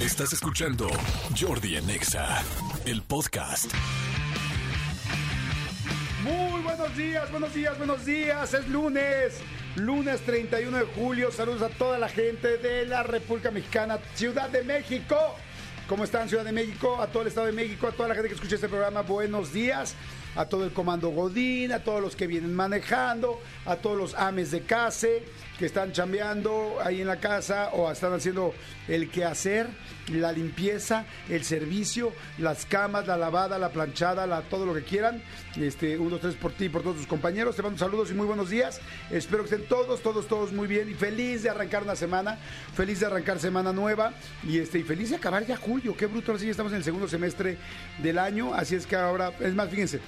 Estás escuchando Jordi en Exa, el podcast. Muy buenos días, buenos días, buenos días. Es lunes, lunes 31 de julio. Saludos a toda la gente de la República Mexicana, Ciudad de México. ¿Cómo están, Ciudad de México? A todo el Estado de México, a toda la gente que escucha este programa, buenos días. A todo el comando Godín, a todos los que vienen manejando, a todos los ames de casa que están chambeando ahí en la casa o están haciendo el quehacer, la limpieza, el servicio, las camas, la lavada, la planchada, la, todo lo que quieran. Este, un, dos, tres por ti y por todos tus compañeros. Te mando saludos y muy buenos días. Espero que estén todos, todos, todos muy bien y feliz de arrancar una semana, feliz de arrancar semana nueva y este y feliz de acabar ya julio. Qué bruto, así estamos en el segundo semestre del año, así es que ahora, es más, fíjense,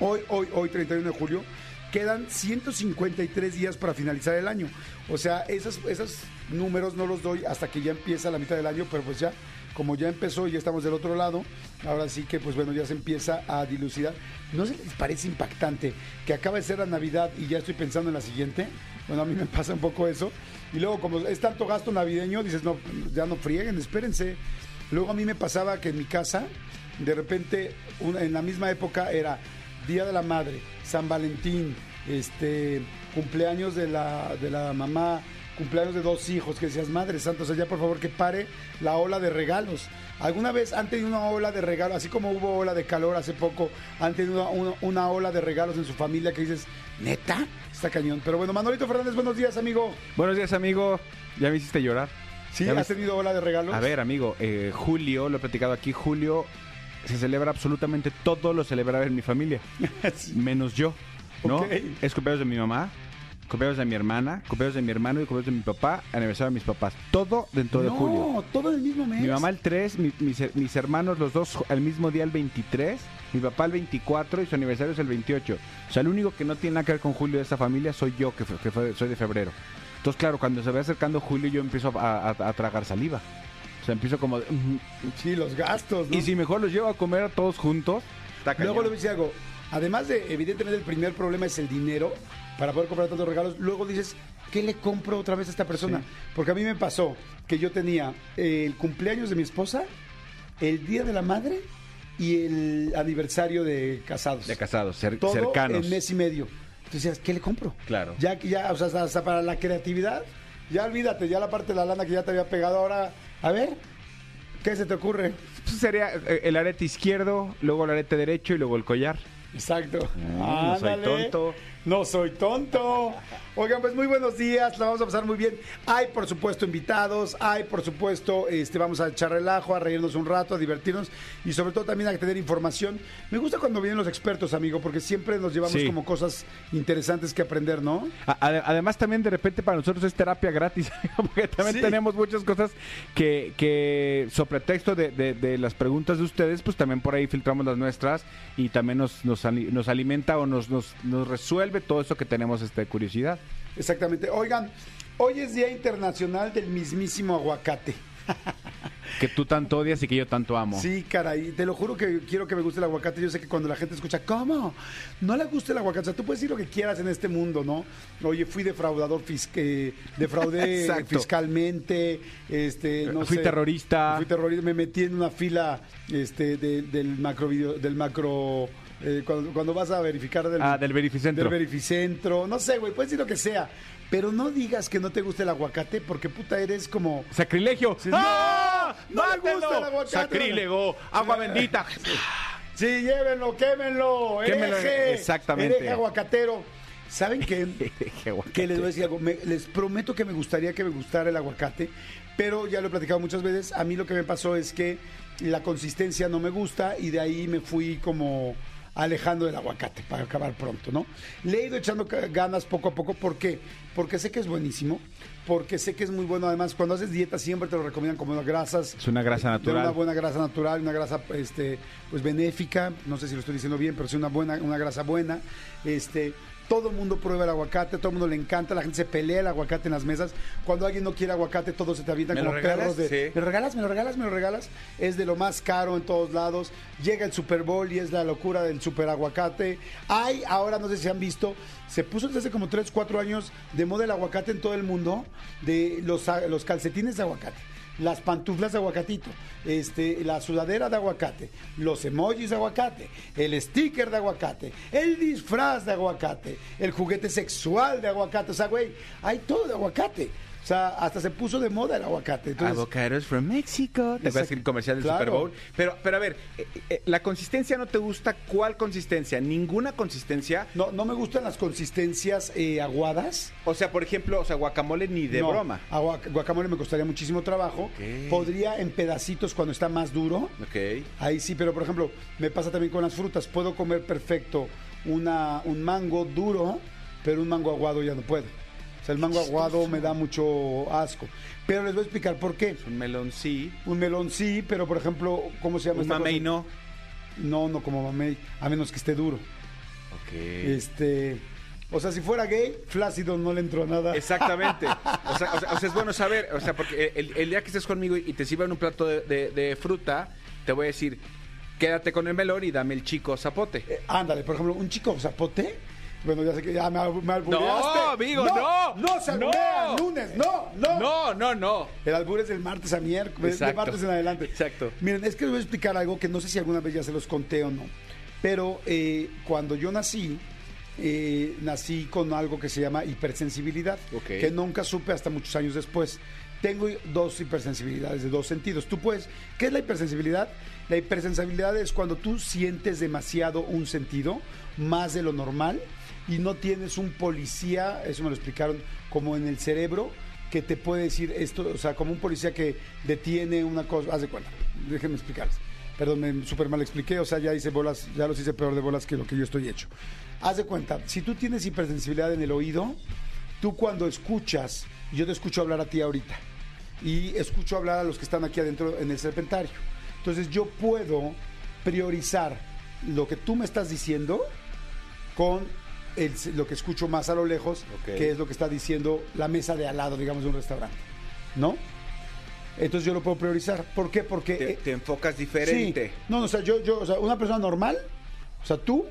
hoy, hoy, hoy, 31 de julio, quedan 153 días para finalizar el año. O sea, esos, esos números no los doy hasta que ya empieza la mitad del año, pero pues ya, como ya empezó y ya estamos del otro lado, ahora sí que pues bueno, ya se empieza a dilucidar. ¿No se les parece impactante que acaba de ser la Navidad y ya estoy pensando en la siguiente? Bueno, a mí me pasa un poco eso. Y luego, como es tanto gasto navideño, dices, no, ya no frieguen, espérense. Luego a mí me pasaba que en mi casa, de repente, en la misma época era Día de la Madre, San Valentín, este, cumpleaños de la, de la mamá, cumpleaños de dos hijos, que decías, Madre Santa, o sea, ya por favor que pare la ola de regalos. ¿Alguna vez han tenido una ola de regalos, así como hubo ola de calor hace poco, han tenido una, una- una ola de regalos en su familia que dices, neta? Está cañón. Pero bueno, Manolito Fernández, buenos días, amigo. Buenos días, amigo. Ya me hiciste llorar. ¿Sí? Me- ¿Has tenido ola de regalos? A ver, amigo, eh, Julio, lo he platicado aquí, Julio se celebra absolutamente todo lo celebraba en mi familia, menos yo, ¿no? Ok. Es cumpleaños de mi mamá, cumpleaños de mi hermana, cumpleaños de mi hermano y cumpleaños de mi papá, aniversario de mis papás. Todo dentro de no, julio. todo en el mismo mes. Mi mamá el 3, mi- mis, mis hermanos los dos al mismo día el 23, mi papá el 24 y su aniversario es el 28. O sea, el único que no tiene nada que ver con Julio de esta familia soy yo, que, fue- que soy de febrero. Entonces, claro, cuando se va acercando Julio yo empiezo a, a- a tragar saliva. O sea, empiezo como... de. Sí, los gastos, ¿no? Y si mejor los llevo a comer a todos juntos, está Luego le voy a decir algo. Además de, evidentemente, el primer problema es el dinero para poder comprar tantos regalos. Luego dices, ¿qué le compro otra vez a esta persona? Sí. Porque a mí me pasó que yo tenía el cumpleaños de mi esposa, el día de la madre y el aniversario de casados. De casados, cer- Todo cercanos. en mes y medio. Entonces, decías, ¿qué le compro? Claro. Ya, que ya, o sea, hasta para la creatividad, ya olvídate, ya la parte de la lana que ya te había pegado ahora. A ver, ¿qué se te ocurre? Pues sería eh, el arete izquierdo, luego el arete derecho y luego el collar. Exacto. no soy tonto. No soy tonto. Oigan, pues muy buenos días, la vamos a pasar muy bien. Hay, por supuesto, invitados, hay, por supuesto, este, vamos a echar relajo, a reírnos un rato, a divertirnos y sobre todo también a tener información. Me gusta cuando vienen los expertos, amigo, porque siempre nos llevamos Sí. como cosas interesantes que aprender, ¿no? Además también de repente para nosotros es terapia gratis, porque también Sí. tenemos muchas cosas que, que sobre pretexto de, de- de las preguntas de ustedes, pues también por ahí filtramos las nuestras y también nos, nos, nos alimenta o nos, nos, nos resuelve todo eso que tenemos este, curiosidad. Exactamente. Oigan, hoy es Día Internacional del mismísimo aguacate. Que tú tanto odias y que yo tanto amo. Sí, caray, te lo juro que quiero que me guste el aguacate. Yo sé que cuando la gente escucha, ¿cómo? No le gusta el aguacate. O sea, tú puedes decir lo que quieras en este mundo, ¿no? Oye, fui defraudador, eh, defraudé Exacto. fiscalmente, este, no Fui sé. terrorista. Fui terrorista, me metí en una fila este, de- del macro video- del macro. Eh, cuando, cuando vas a verificar del, Ah, del verificentro. del verificentro, no sé, güey, puedes decir lo que sea, pero no digas que no te gusta el aguacate porque puta eres como ¡Sacrilegio! Sí, ¡Ah! no, no me gusta el aguacate. ¡Sacrílego! ¡Agua bendita! Sí, llévenlo, quémenlo, Quémenlo, exactamente. hereje aguacatero. ¿Saben qué? Que les voy a decir algo. Me- les prometo que me gustaría que me gustara el aguacate, pero ya lo he platicado muchas veces. A mí lo que me pasó es que la consistencia no me gusta y de ahí me fui como alejando del aguacate para acabar pronto, ¿no? Le he ido echando ganas poco a poco. ¿Por qué? Porque sé que es buenísimo, porque sé que es muy bueno. Además, cuando haces dieta siempre te lo recomiendan como unas grasas. Es una grasa natural. Una buena grasa natural, una grasa este, pues benéfica. No sé si lo estoy diciendo bien, pero sí una buena, una grasa buena. Este, todo el mundo prueba el aguacate, todo el mundo le encanta, la gente se pelea el aguacate en las mesas. Cuando alguien no quiere aguacate, todos se te avientan ¿Me como perros de Sí. ¿me lo regalas? ¿Me lo regalas? ¿Me lo regalas? Es de lo más caro en todos lados. Llega el Super Bowl y es la locura del super aguacate. Hay, ahora no sé si han visto, se puso desde hace como 3, 4 años de moda el aguacate en todo el mundo, de los, los calcetines de aguacate. Las pantuflas de aguacatito, este, la sudadera de aguacate, los emojis de aguacate, el sticker de aguacate, el disfraz de aguacate, el juguete sexual de aguacate. O sea, güey, hay todo de aguacate. O sea, hasta se puso de moda el aguacate. Entonces, Avocados from Mexico. ¿Te acuerdas Exacto. el comercial del Claro. Super Bowl? Pero, pero a ver, eh, eh, ¿la consistencia no te gusta? ¿Cuál consistencia? ¿Ninguna consistencia? no, no me gustan las consistencias eh, aguadas. O sea, por ejemplo, o sea, guacamole ni de No, broma. a guac- guacamole me costaría muchísimo trabajo. Podría en pedacitos cuando está más duro. Ok. Ahí sí, pero por ejemplo, me pasa también con las frutas. Puedo comer perfecto una, un mango duro, pero un mango aguado ya no puedo. O sea, el mango aguado me da mucho asco. Pero les voy a explicar por qué. Un melón sí. Un melón sí, pero por ejemplo, ¿cómo se llama Un mamey cosa? no. No, no como mamey, a menos que esté duro. Ok. Este, o sea, si fuera gay, flácido no le entro a nada. Exactamente. O sea, o sea, o sea, es bueno saber, o sea, porque el, el día que estés conmigo y te sirvan un plato de, de- de fruta, te voy a decir, quédate con el melón y dame el chico zapote. Eh, ándale, por ejemplo, un chico zapote. Bueno, ya sé que ya me, me albureaste. No, amigo, no. No, se No. alburea lunes, no, no. No, no, no. El albur es del martes a miércoles, de Exacto. martes en adelante. Exacto. Miren, es que les voy a explicar algo que no sé si alguna vez ya se los conté o no. Pero eh, cuando yo nací, eh, nací con algo que se llama hipersensibilidad, Ok. que nunca supe hasta muchos años después. Tengo dos hipersensibilidades de dos sentidos. Tú puedes, ¿qué es la hipersensibilidad? La hipersensibilidad es cuando tú sientes demasiado un sentido, más de lo normal, y no tienes un policía, eso me lo explicaron, como en el cerebro, que te puede decir esto, o sea, como un policía que detiene una cosa, haz de cuenta, déjenme explicarles. Perdón, me súper mal expliqué, o sea, ya hice bolas, ya los hice peor de bolas que lo que yo estoy hecho. Haz de cuenta, si tú tienes hipersensibilidad en el oído, tú cuando escuchas, yo te escucho hablar a ti ahorita, y escucho hablar a los que están aquí adentro en el serpentario. Entonces yo puedo priorizar lo que tú me estás diciendo con el- lo que escucho más a lo lejos, que es lo que está diciendo la mesa de al lado, digamos, de un restaurante. ¿No? Entonces yo lo puedo priorizar. ¿Por qué? Porque... Te, eh, te enfocas diferente. Sí. No, no, o sea, yo, yo, o sea, una persona normal, o sea, tú,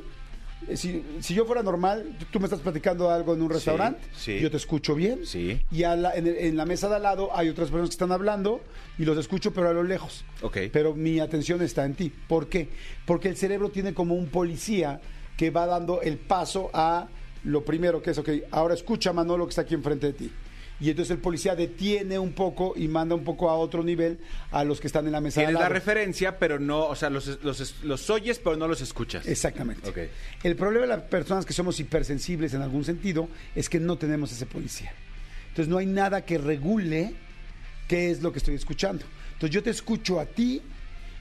eh, si, si yo fuera normal, tú, me estás platicando algo en un restaurante, sí. yo te escucho bien. Sí. Y a la- en, el- en la mesa de al lado hay otras personas que están hablando y los escucho, pero a lo lejos. Pero mi atención está en ti. ¿Por qué? Porque el cerebro tiene como un policía que va dando el paso a lo primero que es, ok, ahora escucha Manolo que está aquí enfrente de ti. Y entonces el policía detiene un poco y manda un poco a otro nivel a los que están en la mesa de Tienes la lado. referencia, pero no, o sea, los, los, los oyes, pero no los escuchas. Exactamente. El problema de las personas que somos hipersensibles en algún sentido es que no tenemos ese policía. Entonces no hay nada que regule qué es lo que estoy escuchando. Entonces yo te escucho a ti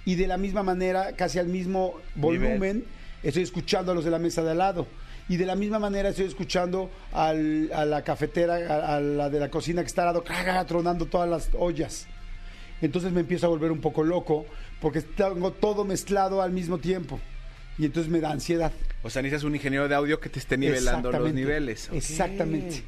y de la misma manera, casi al mismo volumen, estoy escuchando a los de la mesa de al lado. Y de la misma manera estoy escuchando al- a la cafetera, a, a la de la cocina que está al lado, ¡craga! tronando todas las ollas. Entonces me empiezo a volver un poco loco porque tengo todo mezclado al mismo tiempo. Y entonces me da ansiedad. O sea, necesitas un ingeniero de audio que te esté nivelando los niveles. Exactamente.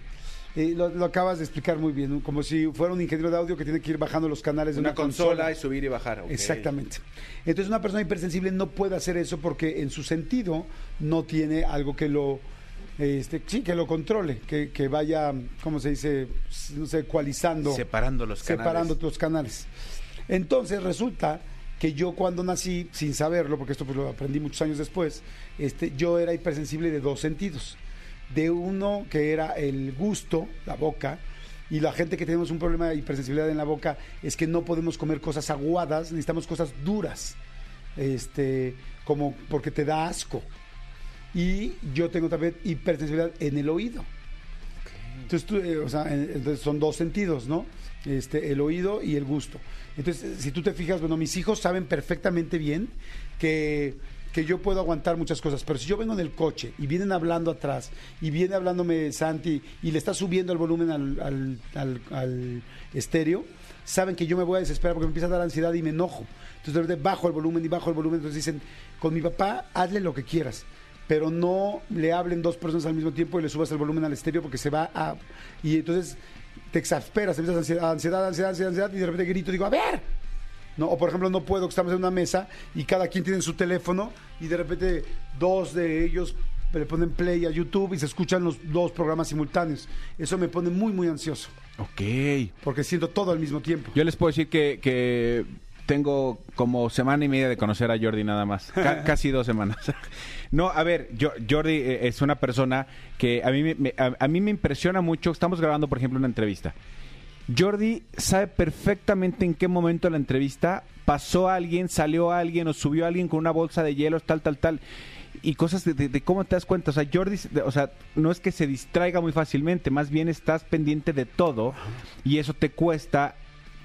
Eh, lo, lo acabas de explicar muy bien, ¿no? como si fuera un ingeniero de audio que tiene que ir bajando los canales de Una, una, consola, y subir y bajar. Exactamente. Entonces una persona hipersensible no puede hacer eso porque en su sentido no tiene algo que lo este, sí, que lo controle, que, que vaya, ¿cómo se dice? No sé, ecualizando Separando los canales. separando los canales. Entonces resulta que yo cuando nací, sin saberlo, porque esto pues lo aprendí muchos años después, este, yo era hipersensible de dos sentidos. De uno que era el gusto, la boca, y la gente que tenemos un problema de hipersensibilidad en la boca es que no podemos comer cosas aguadas, necesitamos cosas duras, este, como porque te da asco. Y yo tengo también hipersensibilidad en el oído. Entonces, tú, eh, o sea, en- entonces son dos sentidos, ¿no? Este, el oído y el gusto. Entonces, si tú te fijas, bueno, mis hijos saben perfectamente bien que, que yo puedo aguantar muchas cosas, pero si yo vengo en el coche y vienen hablando atrás y viene hablándome Santi y le está subiendo el volumen al, al, al- estéreo, saben que yo me voy a desesperar porque me empieza a dar ansiedad y me enojo. Entonces, de repente bajo el volumen y bajo el volumen. Entonces dicen, con mi papá, hazle lo que quieras pero no le hablen dos personas al mismo tiempo y le subas el volumen al estéreo porque se va a... Y entonces te exasperas, empiezas ansiedad, ansiedad, ansiedad, ansiedad, ansiedad, y de repente grito digo, a ver. No, o por ejemplo, no puedo, que estamos en una mesa y cada quien tiene su teléfono y de repente dos de ellos le ponen play a YouTube y se escuchan los dos programas simultáneos. Eso me pone muy, muy ansioso, Ok. porque siento todo al mismo tiempo. Yo les puedo decir que, que tengo como semana y media de conocer a Jordi nada más. Ca- casi dos semanas. No, a ver, yo, Jordi eh, es una persona que a mí, me- me, a, a mí me impresiona mucho. Estamos grabando, por ejemplo, una entrevista. Jordi sabe perfectamente en qué momento de la entrevista pasó a alguien, salió a alguien o subió a alguien con una bolsa de hielos, tal, tal, tal. Y cosas de, de- de cómo te das cuenta. O sea, Jordi, o sea, no es que se distraiga muy fácilmente, más bien estás pendiente de todo y eso te cuesta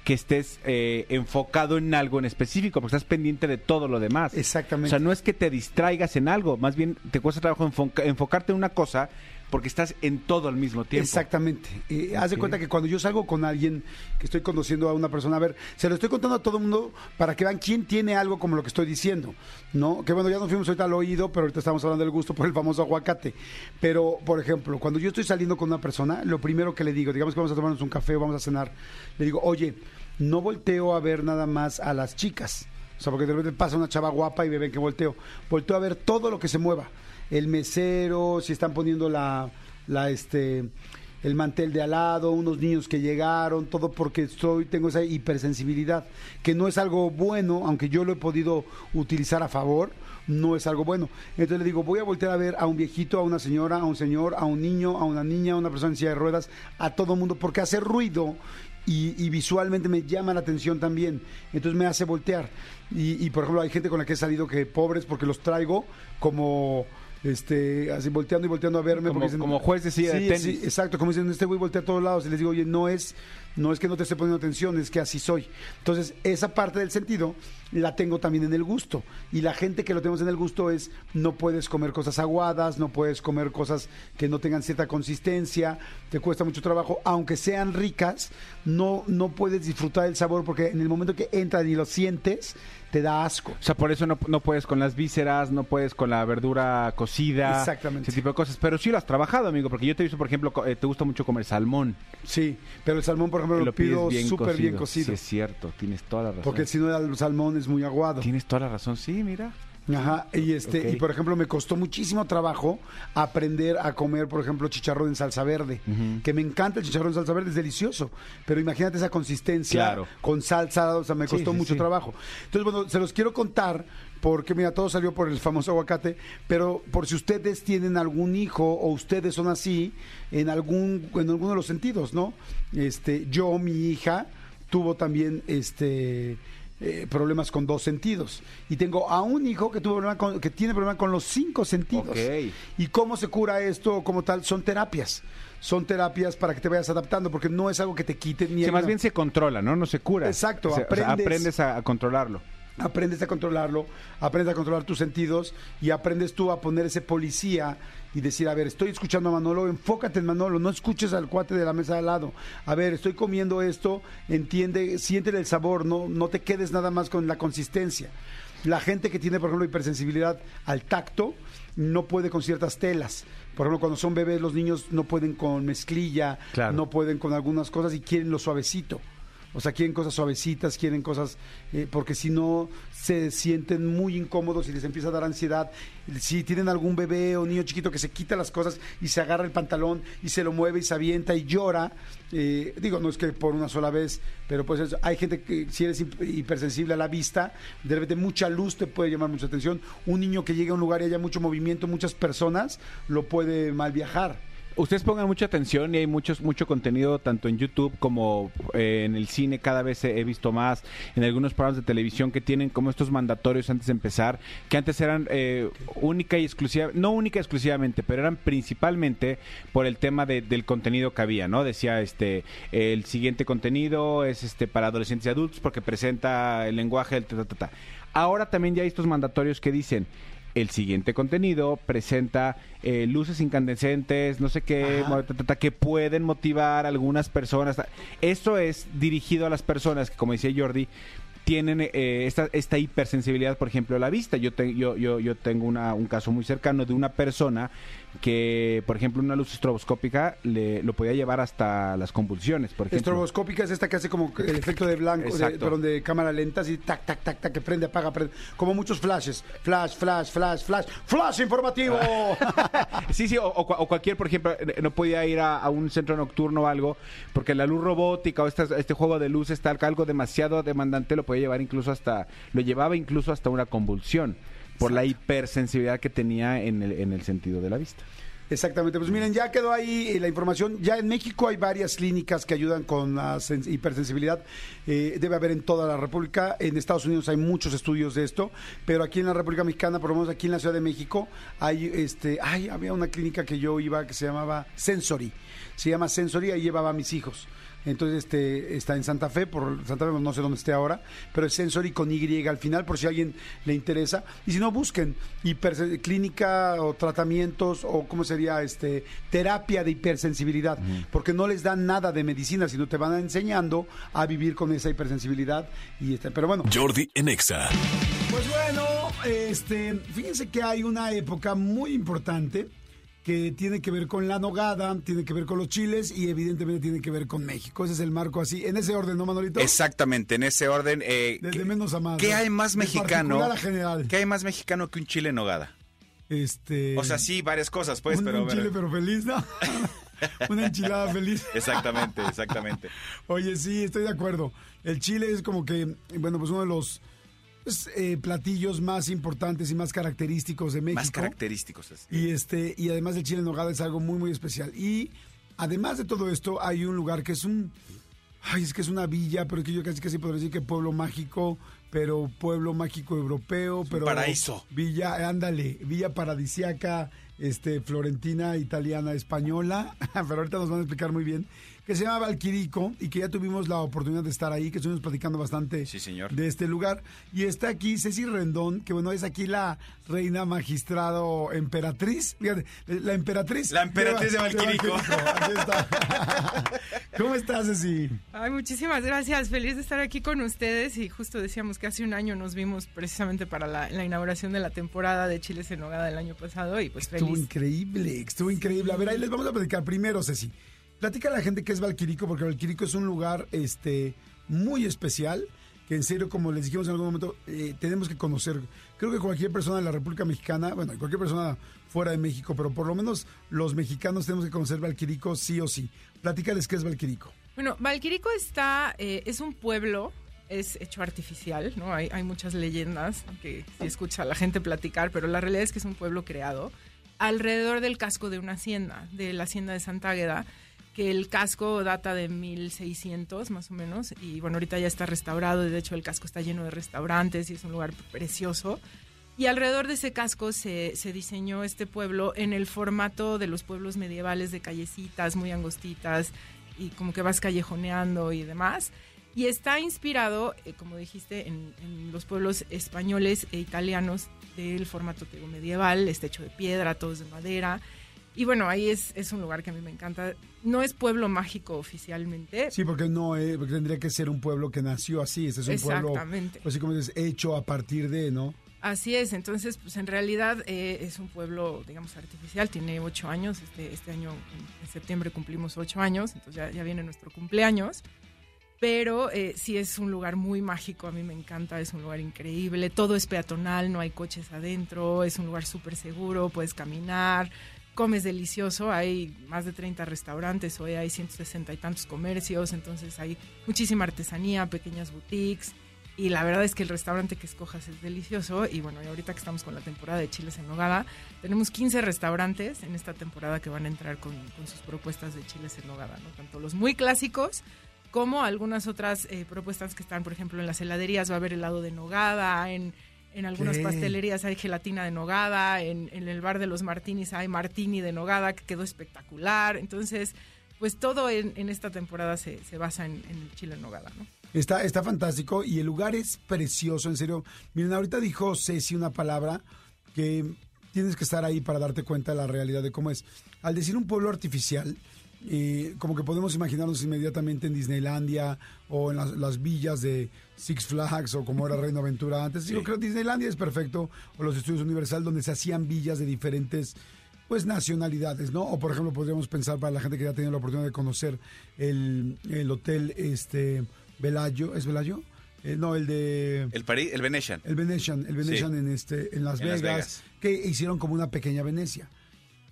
que estés eh, enfocado en algo en específico, porque estás pendiente de todo lo demás. Exactamente. O sea, no es que te distraigas en algo, más bien te cuesta trabajo enfoca- enfocarte en una cosa porque estás en todo al mismo tiempo. Exactamente. Eh, Haz de cuenta que cuando yo salgo con alguien que estoy conociendo a una persona, a ver, se lo estoy contando a todo el mundo para que vean quién tiene algo como lo que estoy diciendo, ¿no? Que bueno, ya nos fuimos ahorita al oído, pero ahorita estamos hablando del gusto por el famoso aguacate. Pero, por ejemplo, cuando yo estoy saliendo con una persona, lo primero que le digo, digamos que vamos a tomarnos un café o vamos a cenar, le digo, oye, no volteo a ver nada más a las chicas. O sea, porque de repente pasa una chava guapa y me ven que volteo. Volteo a ver todo lo que se mueva. El mesero, si están poniendo la, la este, el mantel de al lado, unos niños que llegaron, todo porque estoy, tengo esa hipersensibilidad, que no es algo bueno, aunque yo lo he podido utilizar a favor, no es algo bueno. Entonces le digo, voy a voltear a ver a un viejito, a una señora, a un señor, a un niño, a una niña, a una persona en silla de ruedas, a todo mundo, porque hace ruido y, y visualmente me llama la atención también. Entonces me hace voltear. Y, y, por ejemplo, hay gente con la que he salido que pobres porque los traigo como este así volteando y volteando a verme Como- dicen- como juez de silla de Sí, tenis. sí, exacto como dicen este güey voltea a todos lados y les digo oye no es no es que no te esté poniendo atención es que así soy entonces esa parte del sentido la tengo también en el gusto y la gente que lo tenemos en el gusto es no puedes comer cosas aguadas no puedes comer cosas que no tengan cierta consistencia te cuesta mucho trabajo aunque sean ricas no no puedes disfrutar el sabor porque en el momento que entran y lo sientes te da asco O sea, por eso no, no puedes con las vísceras, no puedes con la verdura cocida. Exactamente. Ese tipo de cosas. Pero sí lo has trabajado, amigo, porque yo te he visto, por ejemplo, eh, te gusta mucho comer salmón. Sí, pero el salmón, por ejemplo, lo, pides pido súper bien Sí, cocido. es cierto, tienes toda la razón. porque si no, el salmón es muy aguado. Tienes toda la razón, sí, mira. Ajá, y este, y por ejemplo, me costó muchísimo trabajo aprender a comer, por ejemplo, chicharrón en salsa verde. Que me encanta el chicharrón en salsa verde, es delicioso. Pero imagínate esa consistencia Claro. con salsa, o sea, me Sí, costó sí, mucho sí. trabajo. Entonces, bueno, se los quiero contar porque, mira, todo salió por el famoso aguacate, pero por si ustedes tienen algún hijo o ustedes son así, en algún, en alguno de los sentidos, ¿no? Este, yo, mi hija, tuvo también este eh, problemas con dos sentidos. Y tengo a un hijo que, tuvo problema con- que tiene problema con los cinco sentidos. ¿Y cómo se cura esto como tal? Son terapias. Son terapias para que te vayas adaptando, porque no es algo que te quite ni Sí, el- más bien se controla, ¿no? No se cura. Exacto, O sea, o sea, aprendes- aprendes a, a controlarlo. Aprendes a controlarlo, aprendes a controlar tus sentidos y aprendes tú a poner ese policía y decir, a ver, estoy escuchando a Manolo, enfócate en Manolo, no escuches al cuate de la mesa de al lado. A ver, estoy comiendo esto, entiende, siéntele el sabor, no, no te quedes nada más con la consistencia. La gente que tiene, por ejemplo, hipersensibilidad al tacto, no puede con ciertas telas. Por ejemplo, cuando son bebés, los niños no pueden con mezclilla, Claro. no pueden con algunas cosas y quieren lo suavecito. O sea, quieren cosas suavecitas, quieren cosas, eh, porque si no se sienten muy incómodos y les empieza a dar ansiedad. Si tienen algún bebé o niño chiquito que se quita las cosas y se agarra el pantalón y se lo mueve y se avienta y llora, eh, digo, no es que por una sola vez, pero pues es- hay gente que si eres hip- hipersensible a la vista, de repente mucha luz te puede llamar mucha atención. Un niño que llega a un lugar y haya mucho movimiento, muchas personas, lo puede mal viajar. Ustedes pongan mucha atención y hay muchos, mucho contenido tanto en YouTube como eh, en el cine. Cada vez he visto más en algunos programas de televisión que tienen como estos mandatorios antes de empezar, que antes eran eh, única y exclusiva, no única y exclusivamente, pero eran principalmente por el tema de- del contenido que había, ¿no? Decía este el siguiente contenido es este para adolescentes y adultos porque presenta el lenguaje del ta, ta. Ahora también ya hay estos mandatorios que dicen el siguiente contenido presenta eh, luces incandescentes, no sé qué, que pueden motivar a algunas personas. Esto es dirigido a las personas que, como decía Jordi, tienen eh, esta, esta hipersensibilidad, por ejemplo, a la vista. Yo, te- yo, yo, yo tengo una- un caso muy cercano de una persona que, por ejemplo, una luz estroboscópica le, lo podía llevar hasta las convulsiones, por ejemplo. Estroboscópica es esta que hace como el efecto de blanco, de, perdón, de cámara lenta, así tac, tac, tac, tac, que prende, apaga, prende. Como muchos flashes. Flash, flash, flash, flash. ¡Flash informativo! Sí, sí, o, o cua- o cualquier, por ejemplo, eh, no podía ir a, a un centro nocturno o algo, porque la luz robótica o estas- este juego de luces, tal, algo demasiado demandante, lo podía llevar incluso hasta, lo llevaba incluso hasta una convulsión, por la hipersensibilidad que tenía en el, en el sentido de la vista. Exactamente, pues miren, ya quedó ahí eh, la información. Ya en México hay varias clínicas que ayudan con la sens- hipersensibilidad. Eh, debe haber en toda la República. En Estados Unidos hay muchos estudios de esto, pero aquí en la República Mexicana, por lo menos aquí en la Ciudad de México, hay este, ay, había una clínica que yo iba que se llamaba Sensory. Se llama Sensory, ahí llevaba a mis hijos. Entonces, este está en Santa Fe, por Santa Fe no sé dónde esté ahora, pero es Sensory con Y al final, por si a alguien le interesa. Y si no, busquen clínica o tratamientos o cómo sería este terapia de hipersensibilidad, porque no les dan nada de medicina, sino te van enseñando a vivir con esa hipersensibilidad. y este, Pero bueno, Jordi en Exa. pues bueno, este, fíjense que hay una época muy importante que tiene que ver con la nogada, tiene que ver con los chiles y evidentemente tiene que ver con México. Ese es el marco así, en ese orden, ¿no, Manolito? Exactamente, en ese orden. eh, Desde ¿qué- menos a más. ¿Qué hay más De mexicano? a general. ¿Qué hay más mexicano que un chile en nogada? Este, O sea, sí, varias cosas, pues, un, pero. un chile pero feliz, ¿no? una enchilada feliz. Exactamente, exactamente. Oye, sí, estoy de acuerdo. El chile es como que, bueno, pues uno de los eh, platillos más importantes y más característicos de México. Más característicos. así. Y este, y además el chile en nogada es algo muy, muy especial. Y además de todo esto, hay un lugar que es un. Ay, es que es una villa, pero que yo casi casi podría decir que pueblo mágico, pero pueblo mágico europeo, pero. paraíso. Villa, ándale, villa paradisiaca, este, florentina, italiana, española. pero ahorita nos van a explicar muy bien. Que se llama Valquirico y que ya tuvimos la oportunidad de estar ahí, que estuvimos platicando bastante Sí, señor. de este lugar. Y está aquí Ceci Rendón, que bueno, es aquí la reina magistrado emperatriz. Fíjate, la emperatriz. La emperatriz de Valquirico. Aquí está. ¿Cómo estás, Ceci? Ay, muchísimas gracias. Feliz de estar aquí con ustedes. Y justo decíamos que hace un año nos vimos precisamente para la, la inauguración de la temporada de Chiles en Nogada del año pasado. Y pues Estuvo feliz. increíble, estuvo increíble. A ver, ahí les vamos a platicar primero, Ceci. Platica a la gente qué es Valquirico, porque Valquirico es un lugar este, muy especial, que en serio, como les dijimos en algún momento, eh, tenemos que conocer. Creo que cualquier persona de la República Mexicana, bueno, cualquier persona fuera de México, pero por lo menos los mexicanos tenemos que conocer Valquirico sí o sí. Platícales qué es Valquirico. Bueno, Valquirico está, eh, es un pueblo, es hecho artificial, ¿no? Hay, hay muchas leyendas que se escucha a la gente platicar, pero la realidad es que es un pueblo creado alrededor del casco de una hacienda, de la hacienda de Santa Águeda, que el casco data de 1600 más o menos, y bueno, ahorita ya está restaurado, de hecho el casco está lleno de restaurantes y es un lugar precioso. Y alrededor de ese casco se, se diseñó este pueblo en el formato de los pueblos medievales de callecitas muy angostitas y como que vas callejoneando y demás. Y está inspirado, eh, como dijiste, en, los pueblos españoles e italianos del formato medieval, está hecho de piedra, todo es de madera. Y bueno, ahí es, es un lugar que a mí me encanta. No es pueblo mágico oficialmente. Sí, porque no, eh, porque tendría que ser un pueblo que nació así. Este es un pueblo, Exactamente. pues así como dices, hecho a partir de, ¿no? Así es, entonces, pues en realidad eh, es un pueblo, digamos, artificial, tiene ocho años, este, este año, en, en septiembre cumplimos ocho años, entonces ya, ya viene nuestro cumpleaños, pero eh, sí es un lugar muy mágico, a mí me encanta, es un lugar increíble, todo es peatonal, no hay coches adentro, es un lugar súper seguro, puedes caminar, comes delicioso, hay más de 30 restaurantes, hoy hay 160 y tantos comercios, entonces hay muchísima artesanía, pequeñas boutiques, y la verdad es que el restaurante que escojas es delicioso. Y bueno, y ahorita que estamos con la temporada de chiles en nogada, tenemos 15 restaurantes en esta temporada que van a entrar con, sus propuestas de chiles en nogada, ¿no? Tanto los muy clásicos como algunas otras eh, propuestas que están, por ejemplo, en las heladerías va a haber helado de nogada, en, en algunas ¿Qué? pastelerías hay gelatina de nogada, en, en el bar de los martinis hay martini de nogada que quedó espectacular. Entonces, pues todo en, en esta temporada se, se basa en, en el chile en nogada, ¿no? Está, está fantástico y el lugar es precioso, en serio. Miren, ahorita dijo Ceci una palabra que tienes que estar ahí para darte cuenta de la realidad de cómo es. Al decir un pueblo artificial, eh, como que podemos imaginarnos inmediatamente en Disneylandia o en las, las villas de Six Flags o como era Reino Aventura antes. Yo creo que Disneylandia es perfecto o los estudios Universal donde se hacían villas de diferentes pues nacionalidades, ¿no? O por ejemplo, podríamos pensar para la gente que ya ha tenido la oportunidad de conocer el, el hotel este Velayo, ¿es Velayo? Eh, no, el de El París, el Venetian. el Venetian, el Venetian Sí. en este en Las En Las Vegas, Vegas. que hicieron como una pequeña Venecia.